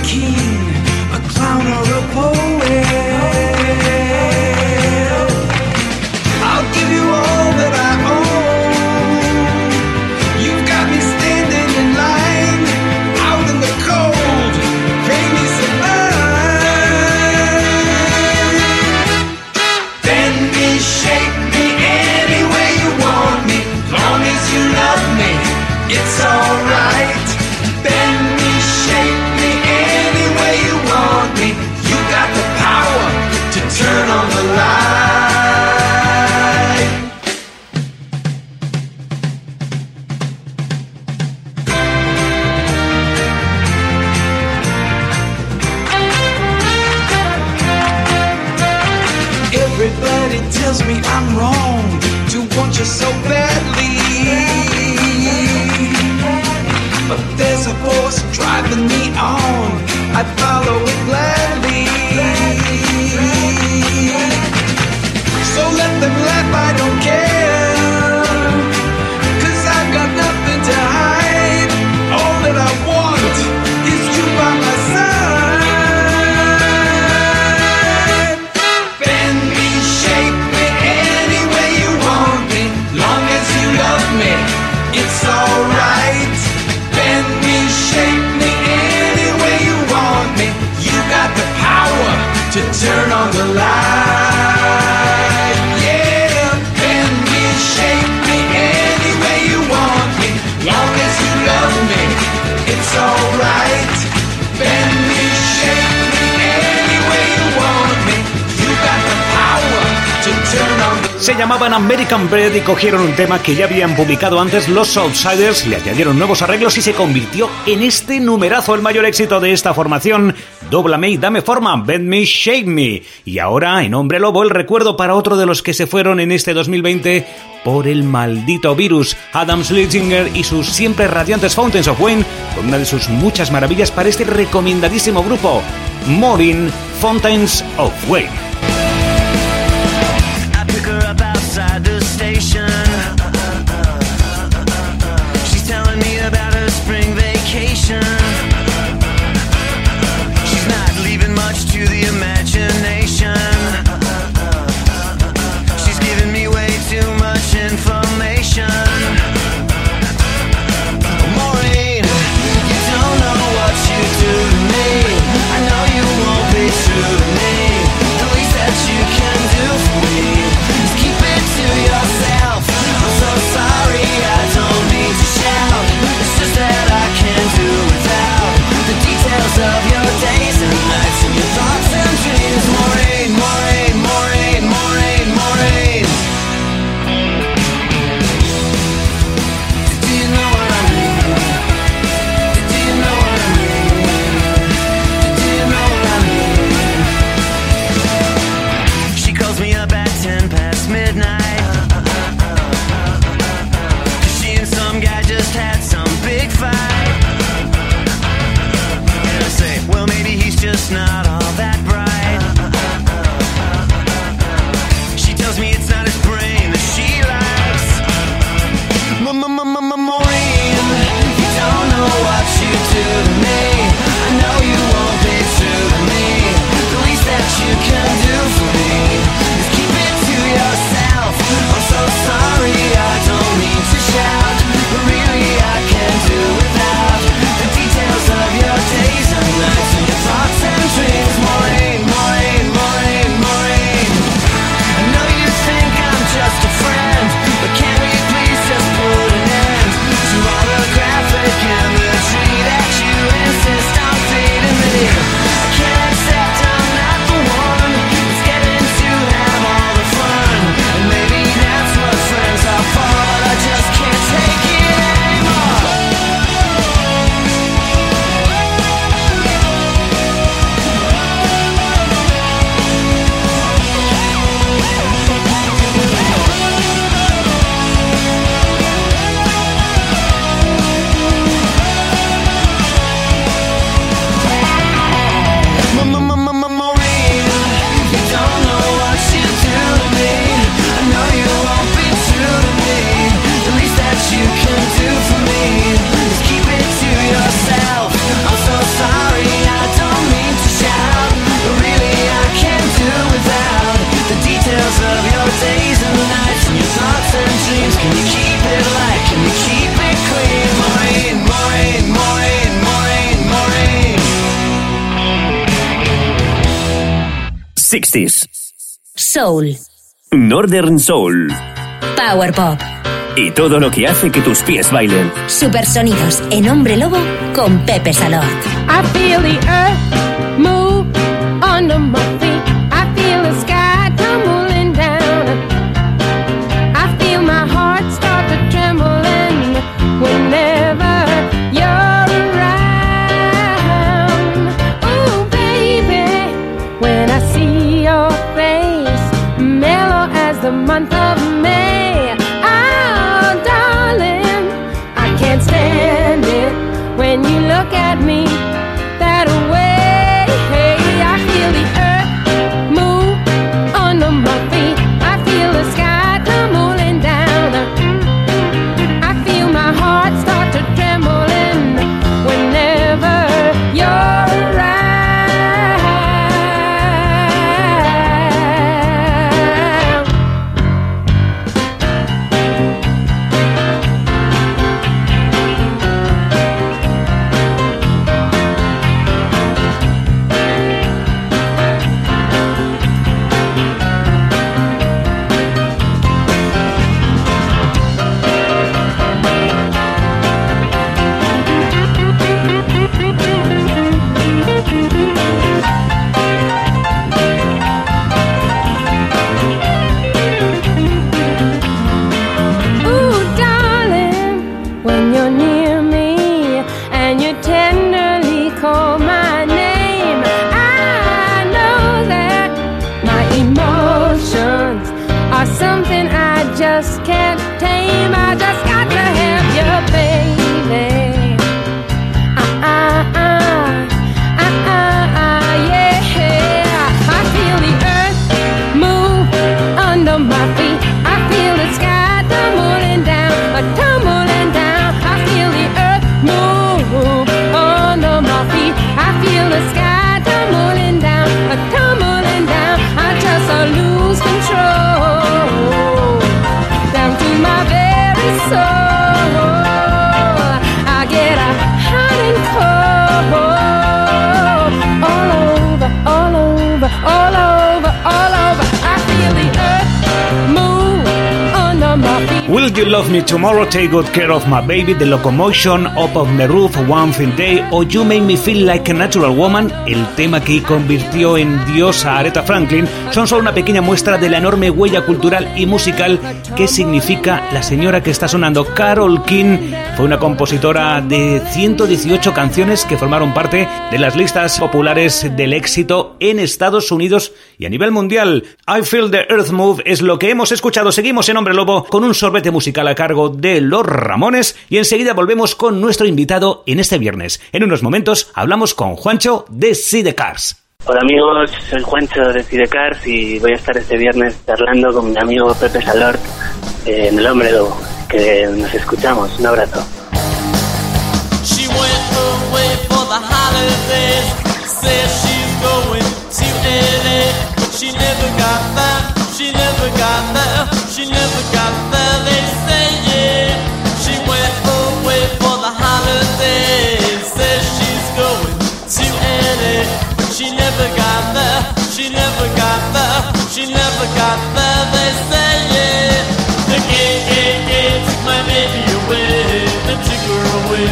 llamaban American Bread y cogieron un tema que ya habían publicado antes los Outsiders, le añadieron nuevos arreglos y se convirtió en este numerazo, el mayor éxito de esta formación. Dóblame y dame forma, Bend Me, Shape Me. Y ahora, en Hombre Lobo, el recuerdo para otro de los que se fueron en este 2020 por el maldito virus, Adam Schlesinger y sus siempre radiantes Fountains of Wayne, con una de sus muchas maravillas para este recomendadísimo grupo, Morin Fountains of Wayne. understand. Soul, Northern Soul Power Pop, y todo lo que hace que tus pies bailen. Supersonidos en Hombre Lobo con Pepe Salor. I feel the earth move under my Love Me Tomorrow, Take Good Care of My Baby, The Locomotion, Up on the Roof, One Thing Day o You Make Me Feel Like a Natural Woman, el tema que convirtió en diosa Aretha Franklin, son solo una pequeña muestra de la enorme huella cultural y musical que significa la señora que está sonando. Carol King fue una compositora de 118 canciones que formaron parte de las listas populares del éxito en Estados Unidos y a nivel mundial. I Feel the Earth Move es lo que hemos escuchado. Seguimos en Hombre Lobo con un sorbete musical a cargo de Los Ramones y enseguida volvemos con nuestro invitado en este viernes. En unos momentos hablamos con Juancho de See the Cars. Hola amigos, soy Juancho de Sidecars y voy a estar este viernes charlando con mi amigo Pepe Salort eh, en El Hombre Lobo, que nos escuchamos. Un abrazo. Never got there. She never got there. She never got there. They say yeah. The gay, gay, gay took my baby away. They took her away,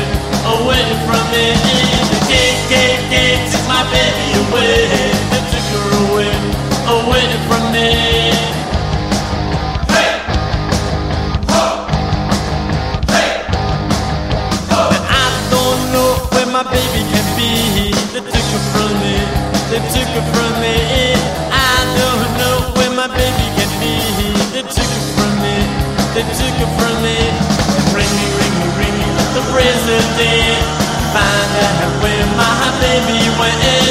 away from me. The gay, gay, gay took my baby away. They took her from me. Ring me, ring me, ring me, the president. Find out where my baby went.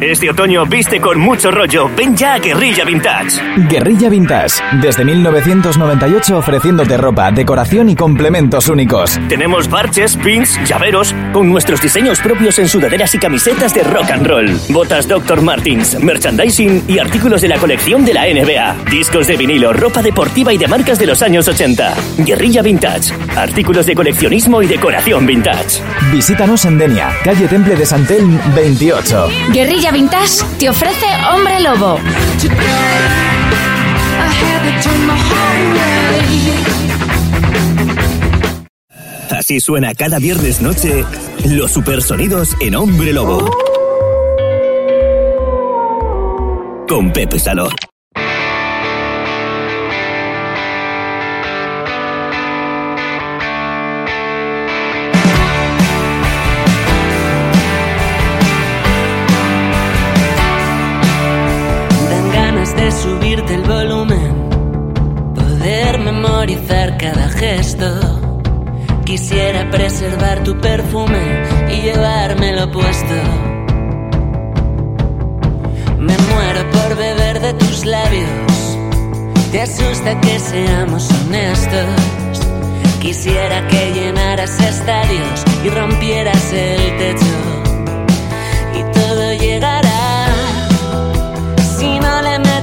Este otoño viste con mucho rollo. Ven ya a Guerrilla Vintage. Guerrilla Vintage, desde 1998 ofreciéndote ropa, decoración y complementos únicos. Tenemos parches, pins, llaveros, con nuestros diseños propios en sudaderas y camisetas de rock and roll. Botas Dr. Martins, merchandising y artículos de la colección de la NBA. Discos de vinilo, ropa deportiva y de marcas de los años 80. Guerrilla Vintage. Artículos de coleccionismo y decoración vintage. Visítanos en Denia, calle Temple de Santel 28. Guerrilla Vintage te ofrece Hombre Lobo. Así suena cada viernes noche los supersonidos en Hombre Lobo. Con Pepe Salor. Preservar tu perfume y llevármelo puesto. Me muero por beber de tus labios. Te asusta que seamos honestos. Quisiera que llenaras estadios y rompieras el techo.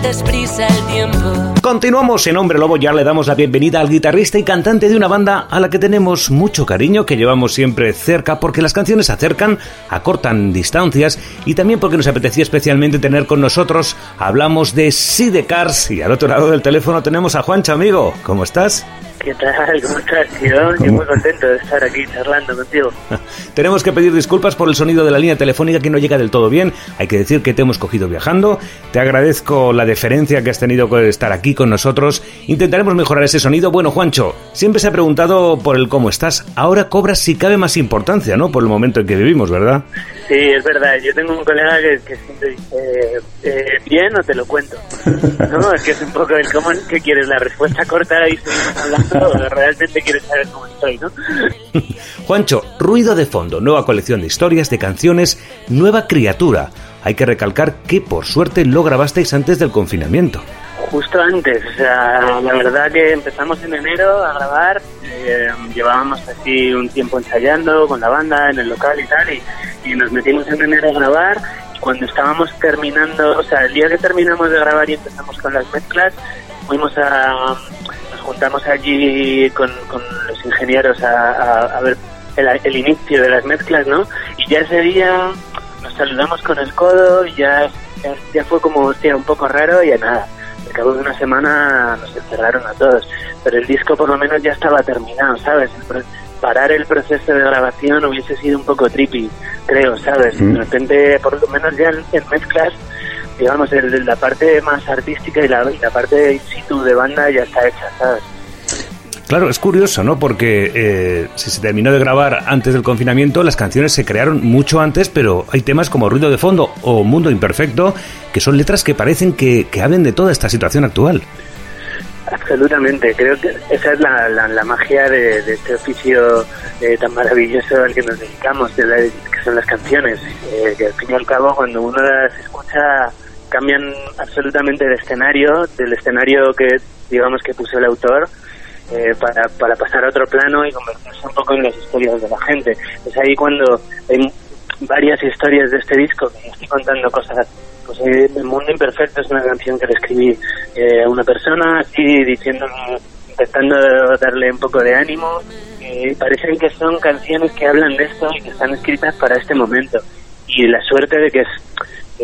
Al tiempo. Continuamos en Hombre Lobo, ya le damos la bienvenida al guitarrista y cantante de una banda a la que tenemos mucho cariño, que llevamos siempre cerca porque las canciones acercan, acortan distancias y también porque nos apetecía especialmente tener con nosotros, hablamos de Sidecars y al otro lado del teléfono tenemos a Juancho amigo, ¿cómo estás? ¿Qué tal? <laughs> ¿Cómo estás, tío? Yo muy contento de estar aquí charlando contigo. <laughs> Tenemos que pedir disculpas por el sonido de la línea telefónica que no llega del todo bien. Hay que decir que te hemos cogido viajando. Te agradezco la deferencia que has tenido con estar aquí con nosotros. Intentaremos mejorar ese sonido. Bueno, Juancho, siempre se ha preguntado por el cómo estás. Ahora cobras si cabe más importancia, ¿no? Por el momento en que vivimos, ¿verdad? Sí, es verdad. Yo tengo un colega que, que siempre dice, eh, ¿bien o te lo cuento? <laughs> ¿No? Es que es un poco el cómo, ¿qué quieres? ¿La respuesta corta y seguimos hablando realmente quieres saber cómo estoy, no? <laughs> Juancho, ruido de fondo, nueva colección de historias, de canciones, nueva criatura. Hay que recalcar que por suerte lo grabasteis antes del confinamiento. Justo antes, o sea, la verdad que empezamos en enero a grabar, eh, llevábamos así un tiempo ensayando con la banda en el local y tal, y, y nos metimos en enero a grabar, cuando estábamos terminando, o sea, el día que terminamos de grabar y empezamos con las mezclas, fuimos a, juntamos allí con, con los ingenieros a, a- a ver el, el inicio de las mezclas, ¿no? Y ya ese día nos saludamos con el codo y ya, ya, ya fue como, hostia, un poco raro y ya nada. Al cabo de una semana nos encerraron a todos, pero el disco por lo menos ya estaba terminado, ¿sabes? El parar el proceso de grabación hubiese sido un poco trippy, creo, ¿sabes? De repente, por lo menos ya en mezclas, digamos, el- la parte más artística y la, y la parte in situ de banda ya está hecha, ¿sabes? Claro, es curioso, ¿no? Porque eh, si se terminó de grabar antes del confinamiento, las canciones se crearon mucho antes, pero hay temas como Ruido de Fondo o Mundo Imperfecto, que son letras que parecen que, que hablen de toda esta situación actual. Absolutamente, creo que esa es la, la, la magia de, de este oficio eh, tan maravilloso al que nos dedicamos, de la- que son las canciones, eh, que al fin y al cabo cuando uno las escucha cambian absolutamente de escenario, del escenario que digamos que puso el autor, eh, para, para pasar a otro plano y convertirse un poco en las historias de la gente. Es ahí cuando hay varias historias de este disco que estoy contando cosas. Pues eh, El Mundo Imperfecto es una canción que le escribí eh, a una persona, así diciendo, intentando darle un poco de ánimo. Eh, parecen que son canciones que hablan de esto y que están escritas para este momento. Y la suerte de que es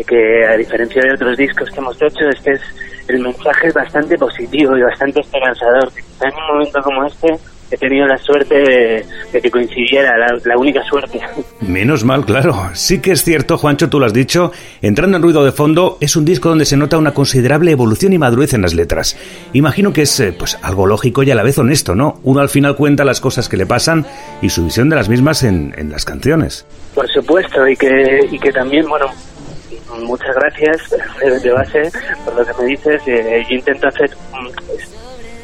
que a diferencia de otros discos que hemos hecho, este es el mensaje es bastante positivo y bastante esperanzador. En un momento como este he tenido la suerte de, de que coincidiera, la, la única suerte. Menos mal, claro. Sí que es cierto, Juancho, tú lo has dicho. Entrando en ruido de fondo, es un disco donde se nota una considerable evolución y madurez en las letras. Imagino que es eh, pues algo lógico y a la vez honesto, ¿no? Uno al final cuenta las cosas que le pasan y su visión de las mismas en, en las canciones. Por supuesto, y que, y que también, bueno, muchas gracias de, base por lo que me dices. Eh, yo intento hacer mm, es-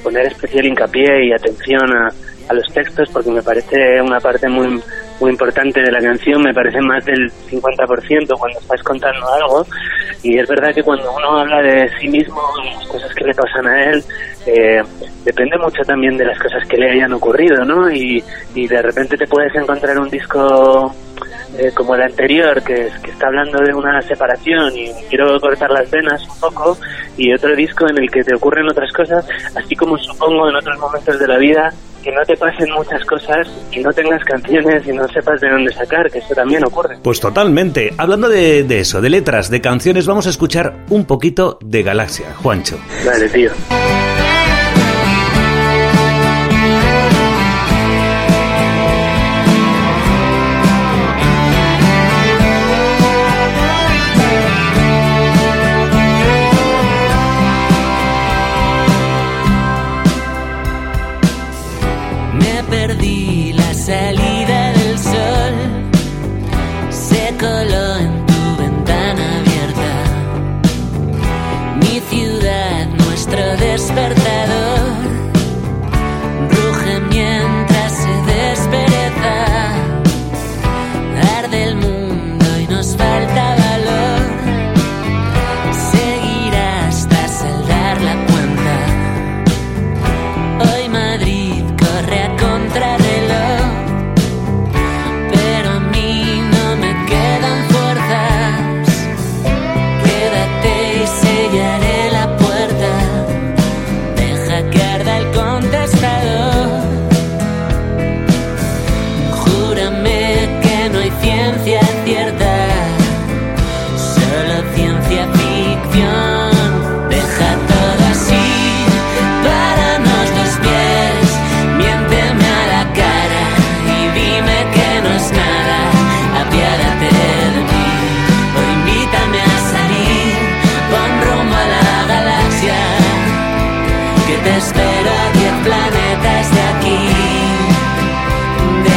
poner especial hincapié y atención a, a los textos porque me parece una parte muy muy importante de la canción, me parece más del 50% cuando estás contando algo y es verdad que cuando uno habla de sí mismo, las cosas que le pasan a él, eh, depende mucho también de las cosas que le hayan ocurrido, ¿no? Y, y de repente te puedes encontrar un disco eh, como el anterior, que, que está hablando de una separación y quiero cortar las venas un poco, y otro disco en el que te ocurren otras cosas, así como supongo en otros momentos de la vida que no te pasen muchas cosas y no tengas canciones y no sepas de dónde sacar, que eso también ocurre. Pues totalmente. Hablando de, de eso, de letras, de canciones, vamos a escuchar un poquito de Galaxia, Juancho. Vale, tío.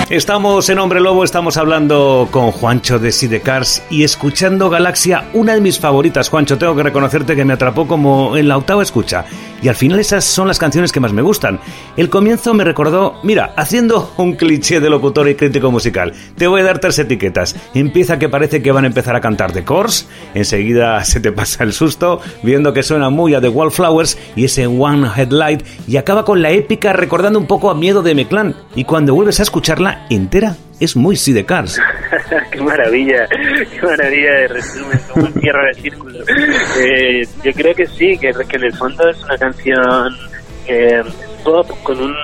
Estamos en Hombre Lobo, estamos hablando con Juancho de Sidecars y escuchando Galaxia, una de mis favoritas, Juancho. Tengo que reconocerte que me atrapó como en la octava escucha. Y al final esas son las canciones que más me gustan. El comienzo me recordó, mira, haciendo un cliché de locutor y crítico musical. Te voy a dar tres etiquetas. Empieza que parece que van a empezar a cantar The Course. Enseguida <laughs> se te pasa el susto, viendo que suena muy a The Wallflowers y ese One Headlight. Y acaba con la épica recordando un poco a Miedo de Meclán. Y cuando vuelves a escucharla entera, es muy Sidecars. <laughs> qué maravilla, qué maravilla de resumen, como un cierre de círculo. Eh, yo creo que sí, que, que en el fondo es una canción eh, pop con un,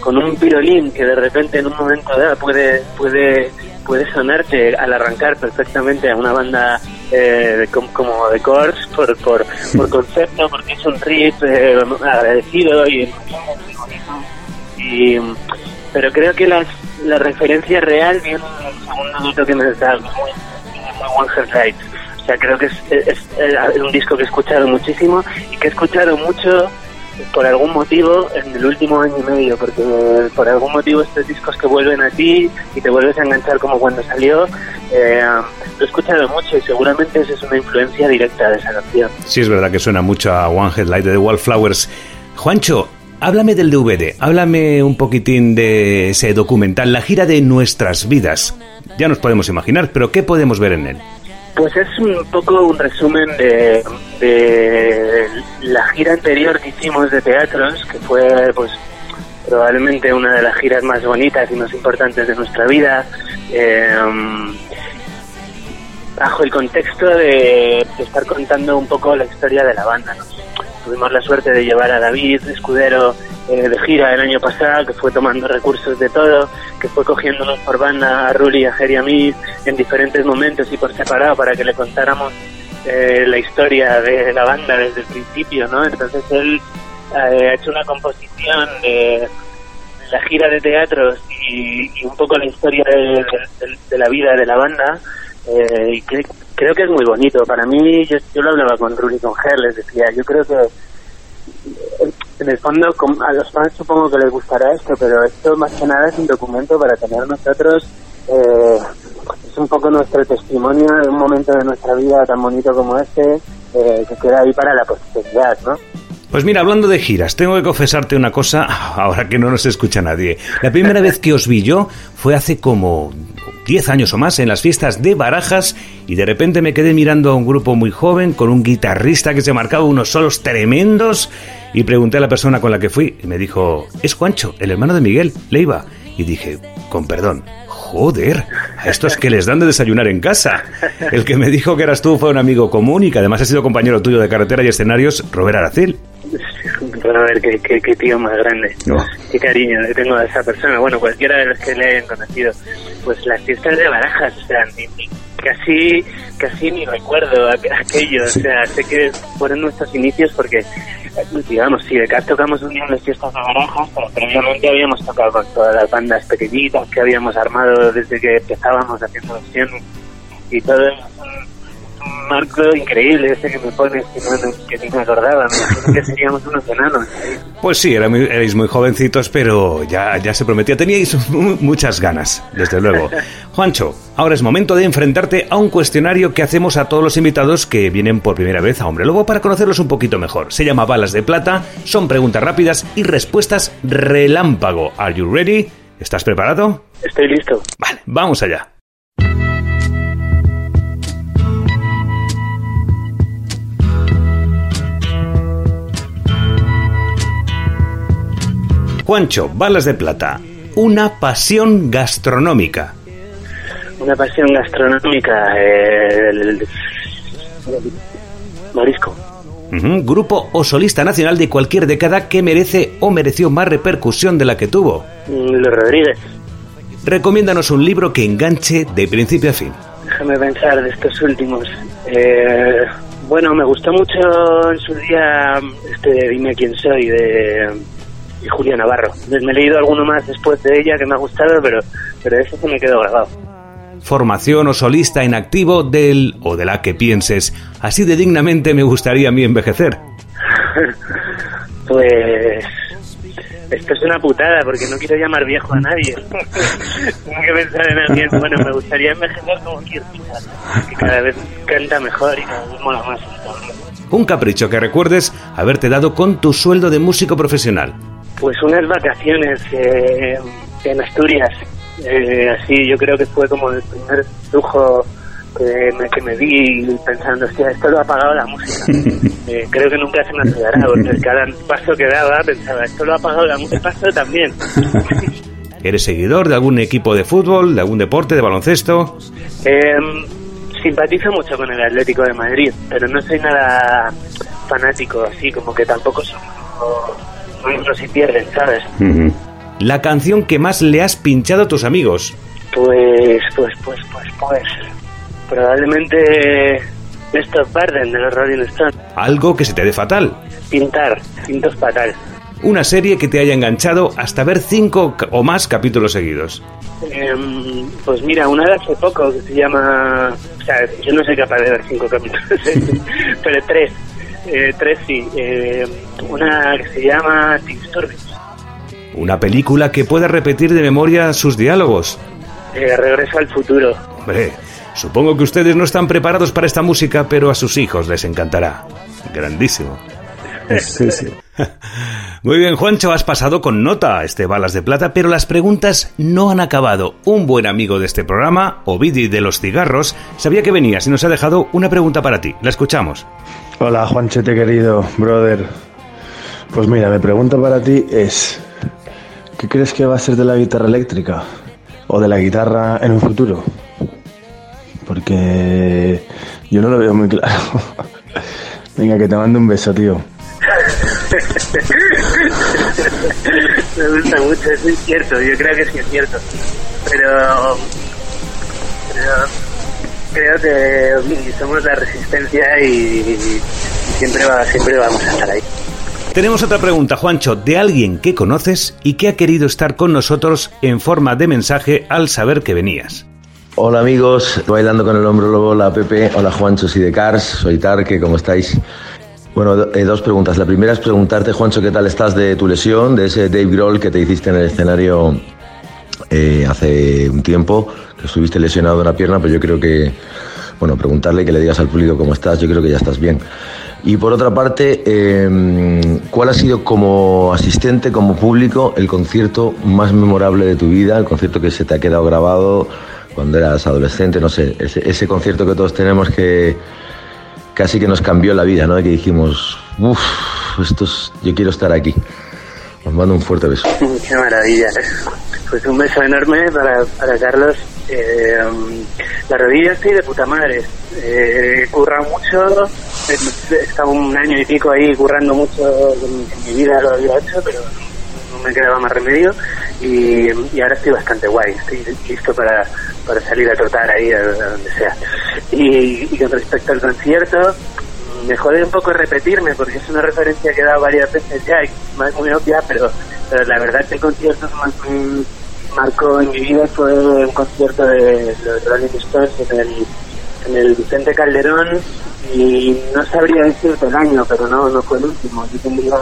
con, un pirolín que de repente en un momento dado puede, puede, puede sonarte al arrancar perfectamente a una banda eh, de- com- como de Course por, por, por concepto, porque es un riff eh, agradecido y pero creo que las, la referencia real viene en el segundo minuto que me dado, muy, muy Headlight. O sea, creo que es, es- es un disco que he escuchado muchísimo y que he escuchado mucho por algún motivo en el último año y medio, porque por algún motivo estos discos que vuelven a ti y te vuelves a enganchar como cuando salió, eh, lo he escuchado mucho y seguramente esa es una influencia directa de esa canción. Sí, es verdad que suena mucho a One Headlight de The Wallflowers. Juancho, háblame del DVD, háblame un poquitín de ese documental, la gira de nuestras vidas. Ya nos podemos imaginar, pero ¿qué podemos ver en él? Pues es un poco un resumen de, la gira anterior que hicimos de teatros, que fue pues probablemente una de las giras más bonitas y más importantes de nuestra vida, eh, bajo el contexto de, estar contando un poco la historia de la banda. Tuvimos la suerte de llevar a David Escudero eh, de gira el año pasado, que fue tomando recursos de todo, que fue cogiéndonos por banda a Ruli, a Jerry a mí en diferentes momentos y por separado para que le contáramos eh, la historia de la banda desde el principio, ¿no? Entonces él eh, ha hecho una composición de la gira de teatros y, un poco la historia de, la vida de la banda eh, y cre- creo que es muy bonito. Para mí, yo, lo hablaba con Ruli con Ger, les decía, yo creo que en el fondo a los fans supongo que les gustará esto, pero esto más que nada es un documento para tener nosotros, eh, es un poco nuestro testimonio de un momento de nuestra vida tan bonito como este, eh, que queda ahí para la posteridad, ¿no? Pues mira, hablando de giras, tengo que confesarte una cosa, <laughs> ahora que no nos escucha nadie. La primera vez que os vi yo fue hace como 10 años o más en las fiestas de Barajas y de repente me quedé mirando a un grupo muy joven con un guitarrista que se marcaba unos solos tremendos y pregunté a la persona con la que fui y me dijo, es Juancho, el hermano de Miguel, Leiva. Y dije, con perdón, joder, a estos que les dan de desayunar en casa. El que me dijo que eras tú fue un amigo común y que además ha sido compañero tuyo de carretera y escenarios, Robert Aracil. Bueno, a ver, qué, qué, qué tío más grande. Qué cariño le tengo a esa persona. Bueno, cualquiera de los que le hayan conocido. Pues las fiestas de barajas, o sea, ni- ni- casi, casi ni recuerdo aqu- aquello. O sea, sé que fueron nuestros inicios porque, digamos, si de acá tocamos un día en las fiestas de barajas, pero previamente habíamos tocado con todas las bandas pequeñitas que habíamos armado desde que empezábamos haciendo opción y todo marco increíble ese que me pones que, no, que ni me acordaba. Me que seríamos unos enanos. Pues sí, era muy- erais muy jovencitos, pero ya, ya se prometía. Teníais <laughs> mu- muchas ganas, desde luego. <laughs> Juancho, ahora es momento de enfrentarte a un cuestionario que hacemos a todos los invitados que vienen por primera vez a Hombre Lobo para conocerlos un poquito mejor. Se llama Balas de Plata, son preguntas rápidas y respuestas relámpago. ¿Are you ready? ¿Estás preparado? Estoy listo. Vale, vamos allá. Juancho, balas de plata. Una pasión gastronómica. Una pasión gastronómica. eh, el, el- marisco. Grupo o solista nacional de cualquier década que merece o mereció más repercusión de la que tuvo. Mm, Los Rodríguez. Recomiéndanos un libro que enganche de principio a fin. Déjame pensar de estos últimos. Eh, bueno, me gustó mucho en su día este de Dime quién soy de, de Julia Navarro. Me he leído alguno más después de ella que me ha gustado, pero, pero ese se me quedó grabado. Formación o solista en activo del o de la que pienses. Así de dignamente me gustaría a mí envejecer. <laughs> Pues esto es una putada porque no quiero llamar viejo a nadie. <laughs> Tengo que pensar en alguien. Bueno, me gustaría envejecer como Kirchner, que cada vez canta mejor y cada vez mola más. Un capricho que recuerdes haberte dado con tu sueldo de músico profesional. Pues unas vacaciones eh, en Asturias. Eh, así yo creo que fue como el primer lujo que me, que me di pensando, hostia, esto lo ha pagado la música. <laughs> Eh, creo que nunca se me olvidará, porque cada paso que daba pensaba, esto lo ha pagado la música, paso también. <laughs> ¿Eres seguidor de algún equipo de fútbol, de algún deporte, de baloncesto? Eh, simpatizo mucho con el Atlético de Madrid, pero no soy nada fanático, así como que tampoco soy no si pierden, ¿sabes? La canción que más le has pinchado a tus amigos. Pues, pues, pues, pues, pues. Probablemente Stop Barden de los Rolling Stones. Algo que se te dé fatal. Pintar, pintos fatal. Una serie que te haya enganchado hasta ver cinco o más capítulos seguidos. Em, pues mira, una de hace poco que se llama. O sea, yo no soy capaz de ver cinco capítulos, <laughs> pero tres. Eh, tres sí. Eh, una que se llama Disturbios. Una película que pueda repetir de memoria sus diálogos. Eh, Regreso al futuro. Hombre, supongo que ustedes no están preparados para esta música, pero a sus hijos les encantará. Grandísimo. Sí, sí. <laughs> Muy bien, Juancho, has pasado con nota este Balas de Plata, pero las preguntas no han acabado. Un buen amigo de este programa, Ovidi de los Cigarros, sabía que venías y nos ha dejado una pregunta para ti. La escuchamos. Hola, Juanchete querido, brother. Pues mira, mi pregunta para ti es, ¿qué crees que va a ser de la guitarra eléctrica? ¿O de la guitarra en un futuro? Porque yo no lo veo muy claro. <laughs> Venga, que te mando un beso, tío. Me gusta mucho, es cierto, yo creo que sí es cierto. Pero, pero creo que somos la resistencia y, y siempre, va, siempre vamos a estar ahí. Tenemos otra pregunta, Juancho, de alguien que conoces y que ha querido estar con nosotros en forma de mensaje al saber que venías. Hola amigos, bailando con el hombro lobo, hola Pepe, hola Juancho y de Cars, soy Tarque, ¿cómo estáis? Bueno, eh, dos preguntas. La primera es preguntarte, Juancho, ¿qué tal estás de tu lesión, de ese Dave Grohl que te hiciste en el escenario eh, hace un tiempo, que estuviste lesionado de una pierna, pero yo creo que, bueno, preguntarle que le digas al público cómo estás, yo creo que ya estás bien. Y por otra parte, eh, ¿cuál ha sido como asistente, como público, el concierto más memorable de tu vida, el concierto que se te ha quedado grabado cuando eras adolescente, no sé, ese, concierto que todos tenemos que casi que nos cambió la vida, ¿no? Que dijimos, uff, esto es- yo quiero estar aquí. Os mando un fuerte beso. <laughs> Qué maravilla. Pues un beso enorme para, para Carlos. Eh, la rodilla estoy de puta madre. Eh, he currado mucho. He estado un año y pico ahí currando mucho. En, mi vida lo había hecho, pero no me quedaba más remedio. Y, y ahora estoy bastante guay. Estoy listo para, para salir a trotar ahí a, donde sea. Y, y con respecto al concierto, me jode un poco repetirme porque es una referencia que he dado varias veces ya y es muy obvia, pero, pero la verdad que el concierto que más marcó en mi vida fue un concierto de los Rolling Stones en el, en el Vicente Calderón y no sabría decirte el año, pero no, no fue el último. Yo tendría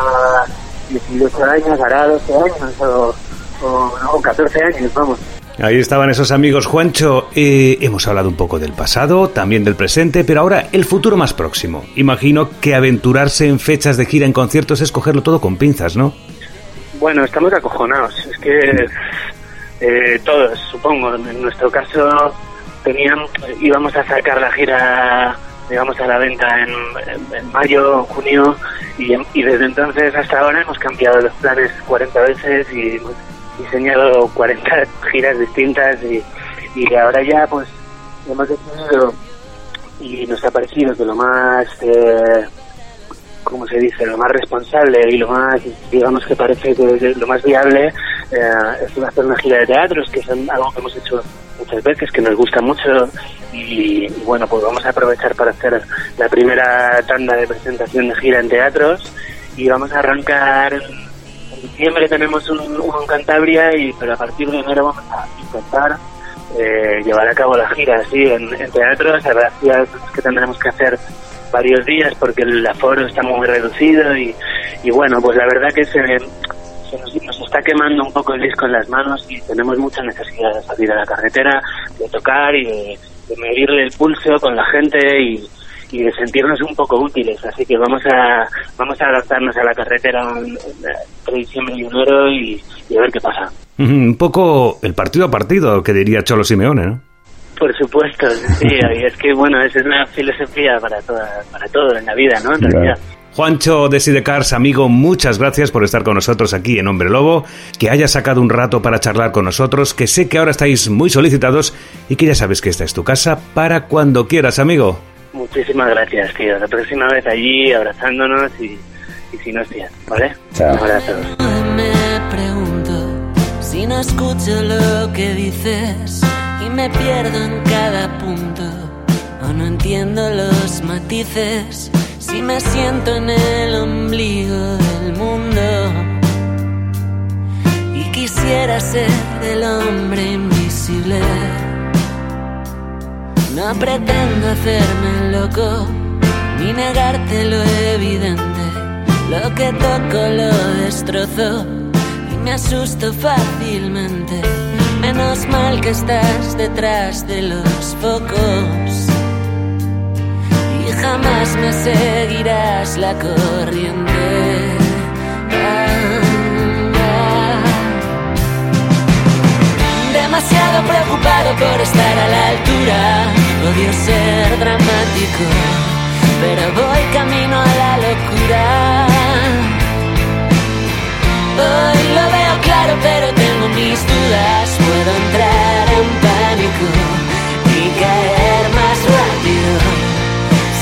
18 años, hará 12 años o, o, no, 14 años, vamos. Ahí estaban esos amigos, Juancho. Eh, hemos hablado un poco del pasado, también del presente, pero ahora el futuro más próximo. Imagino que aventurarse en fechas de gira en conciertos es cogerlo todo con pinzas, ¿no? Bueno, estamos acojonados. Es que eh, todos, supongo. En nuestro caso, teníamos, íbamos a sacar la gira, digamos, a la venta en, mayo, junio, y, desde entonces hasta ahora hemos cambiado los planes 40 veces y hemos diseñado 40 giras distintas y, y ahora ya, pues, hemos decidido y nos ha parecido que lo más eh, como se dice, lo más responsable y lo más, digamos que parece que lo más viable eh, es hacer una gira de teatros, que es algo que hemos hecho muchas veces, que nos gusta mucho y, bueno, pues vamos a aprovechar para hacer la primera tanda de presentación de gira en teatros y vamos a arrancar en, diciembre tenemos un, en Cantabria y pero a partir de enero vamos a intentar eh, llevar a cabo la gira así en, en teatros, la verdad es que tendremos que hacer varios días porque el aforo está muy reducido y, bueno, pues la verdad que se, se nos, nos está quemando un poco el disco en las manos y tenemos mucha necesidad de salir a la carretera, de tocar y de, medirle el pulso con la gente y, de sentirnos un poco útiles. Así que vamos a vamos a adaptarnos a la carretera en- entre diciembre y enero y, y a ver qué pasa. <laughs> Un poco el partido a partido, que diría Cholo Simeone, ¿no? Por supuesto, sí, <laughs> y es que bueno, esa es una filosofía para toda, para todo en la vida, ¿no? En realidad. Juancho de Sidecars, amigo, muchas gracias por estar con nosotros aquí en Hombre Lobo, que hayas sacado un rato para charlar con nosotros, que sé que ahora estáis muy solicitados y que ya sabes que esta es tu casa para cuando quieras, amigo. Muchísimas gracias, tío. La próxima vez allí abrazándonos y, y sin hostias, ¿vale? Chao. Un abrazo. Me pregunto si no escucho lo que dices y me pierdo en cada punto. O no entiendo los matices si me siento en el ombligo del mundo. Y quisiera ser el hombre invisible. No pretendo hacerme loco ni negarte lo evidente. Lo que toco lo destrozo y me asusto fácilmente. Menos mal que estás detrás de los focos y jamás me seguirás la corriente. Demasiado preocupado por estar a la altura, odio ser dramático, pero voy camino a la locura. Hoy lo veo claro, pero tengo mis dudas puedo entrar en pánico y caer más rápido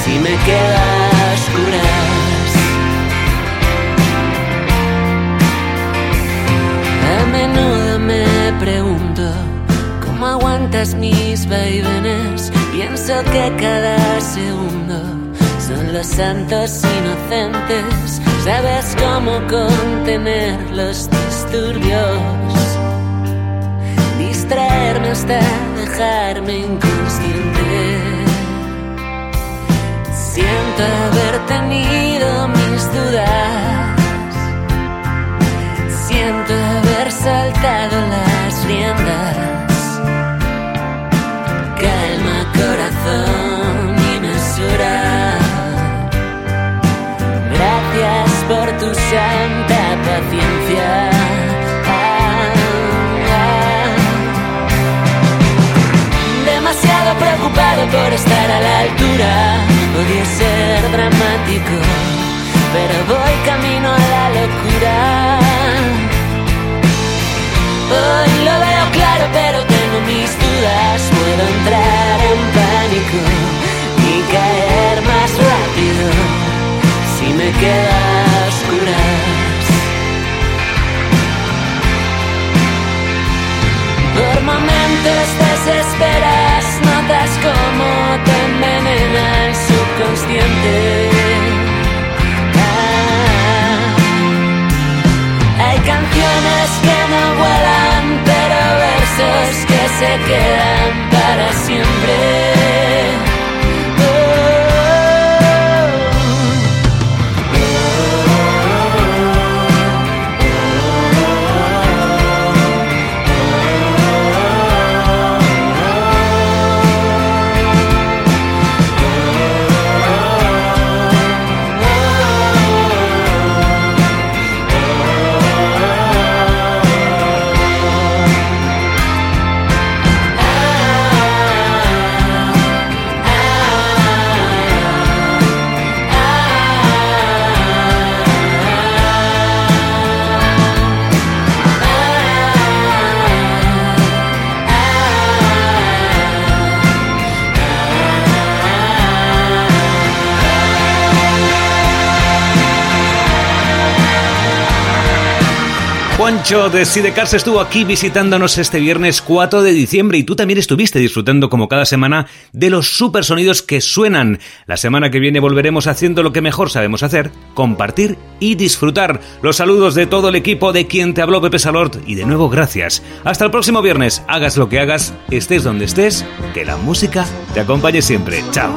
si me quedo a. A menudo me pregunto cómo aguantas mis vaivenes. Pienso que cada segundo son los santos inocentes. Sabes cómo contener los disturbios distraerme hasta dejarme inconsciente. Siento haber tenido mis dudas, siento haber saltado las riendas. Calma corazón y mesura. Gracias por tu santa paciencia. Preocupado por estar a la altura. Odio ser dramático, pero voy camino a la locura. Hoy lo veo claro, pero tengo mis dudas. Puedo entrar en pánico y caer más rápido si me quedo a oscuras. Por momentos desesperas, como te envenena el subconsciente. Ah, hay canciones que no vuelan, pero versos que se quedan para siempre. Juancho de Sidecars estuvo aquí visitándonos este viernes 4 de diciembre y tú también estuviste disfrutando como cada semana de los super sonidos que suenan. La semana que viene volveremos haciendo lo que mejor sabemos hacer, compartir y disfrutar. Los saludos de todo el equipo de quien te habló Pepe Salort y de nuevo gracias. Hasta el próximo viernes, hagas lo que hagas, estés donde estés, que la música te acompañe siempre. Chao.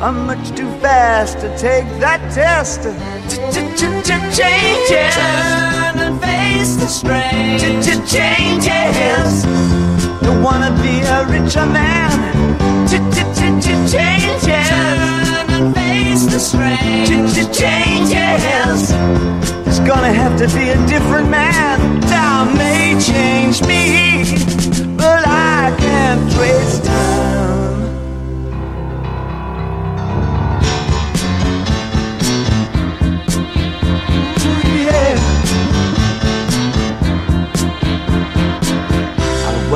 I'm much too fast to take that test. Changes. Turn and face the strange. Changes. Don't wanna be a richer man. Changes. Turn and face the strange. Changes. It's gonna have to be a different man. Time may change me, but I can't trace time.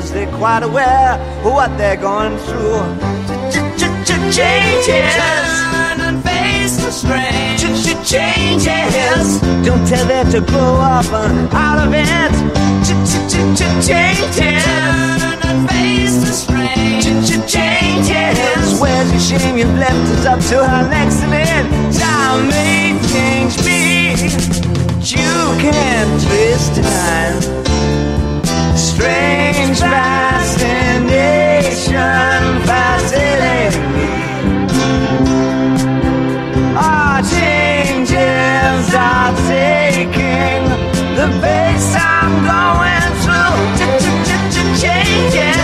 consultations. They're quite aware of what they're going through. Changes. Turn and face the strange. Changes. Don't tell them to grow up uh, out of it. Changes. Turn and face the strange. Changes. Where's your shame? You've left us up to our next limit. Time may change me. You can't twist time strange fascination fascinating me. Our changes are taking the pace I'm going through. Changes.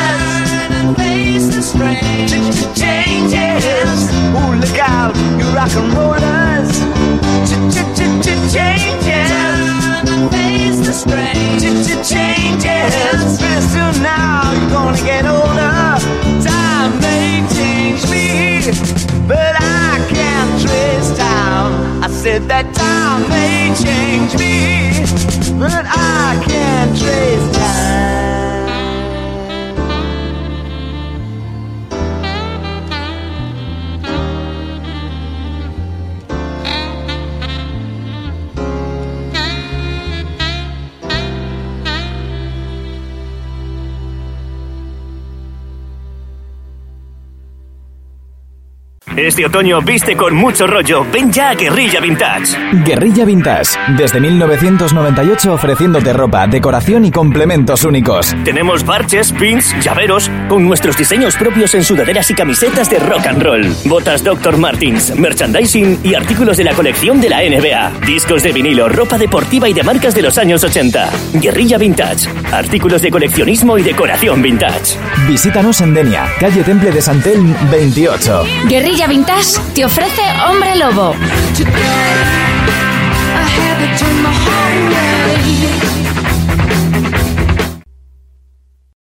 Turn and face the strange Changes. Ooh, look out, you rock and rollers. Changes. gonna get older. Time may change me, but I can't trace time. I said that time may change me, but I can't trace time. Este otoño viste con mucho rollo. Ven ya a Guerrilla Vintage. Guerrilla Vintage, desde 1998 ofreciéndote ropa, decoración y complementos únicos. Tenemos parches, pins, llaveros, con nuestros diseños propios en sudaderas y camisetas de rock and roll. Botas Dr. Martins, merchandising y artículos de la colección de la NBA. Discos de vinilo, ropa deportiva y de marcas de los años 80. Guerrilla Vintage. Artículos de coleccionismo y decoración vintage. Visítanos en Denia, calle Temple de Santelm 28. Guerrilla Vintage te ofrece Hombre Lobo.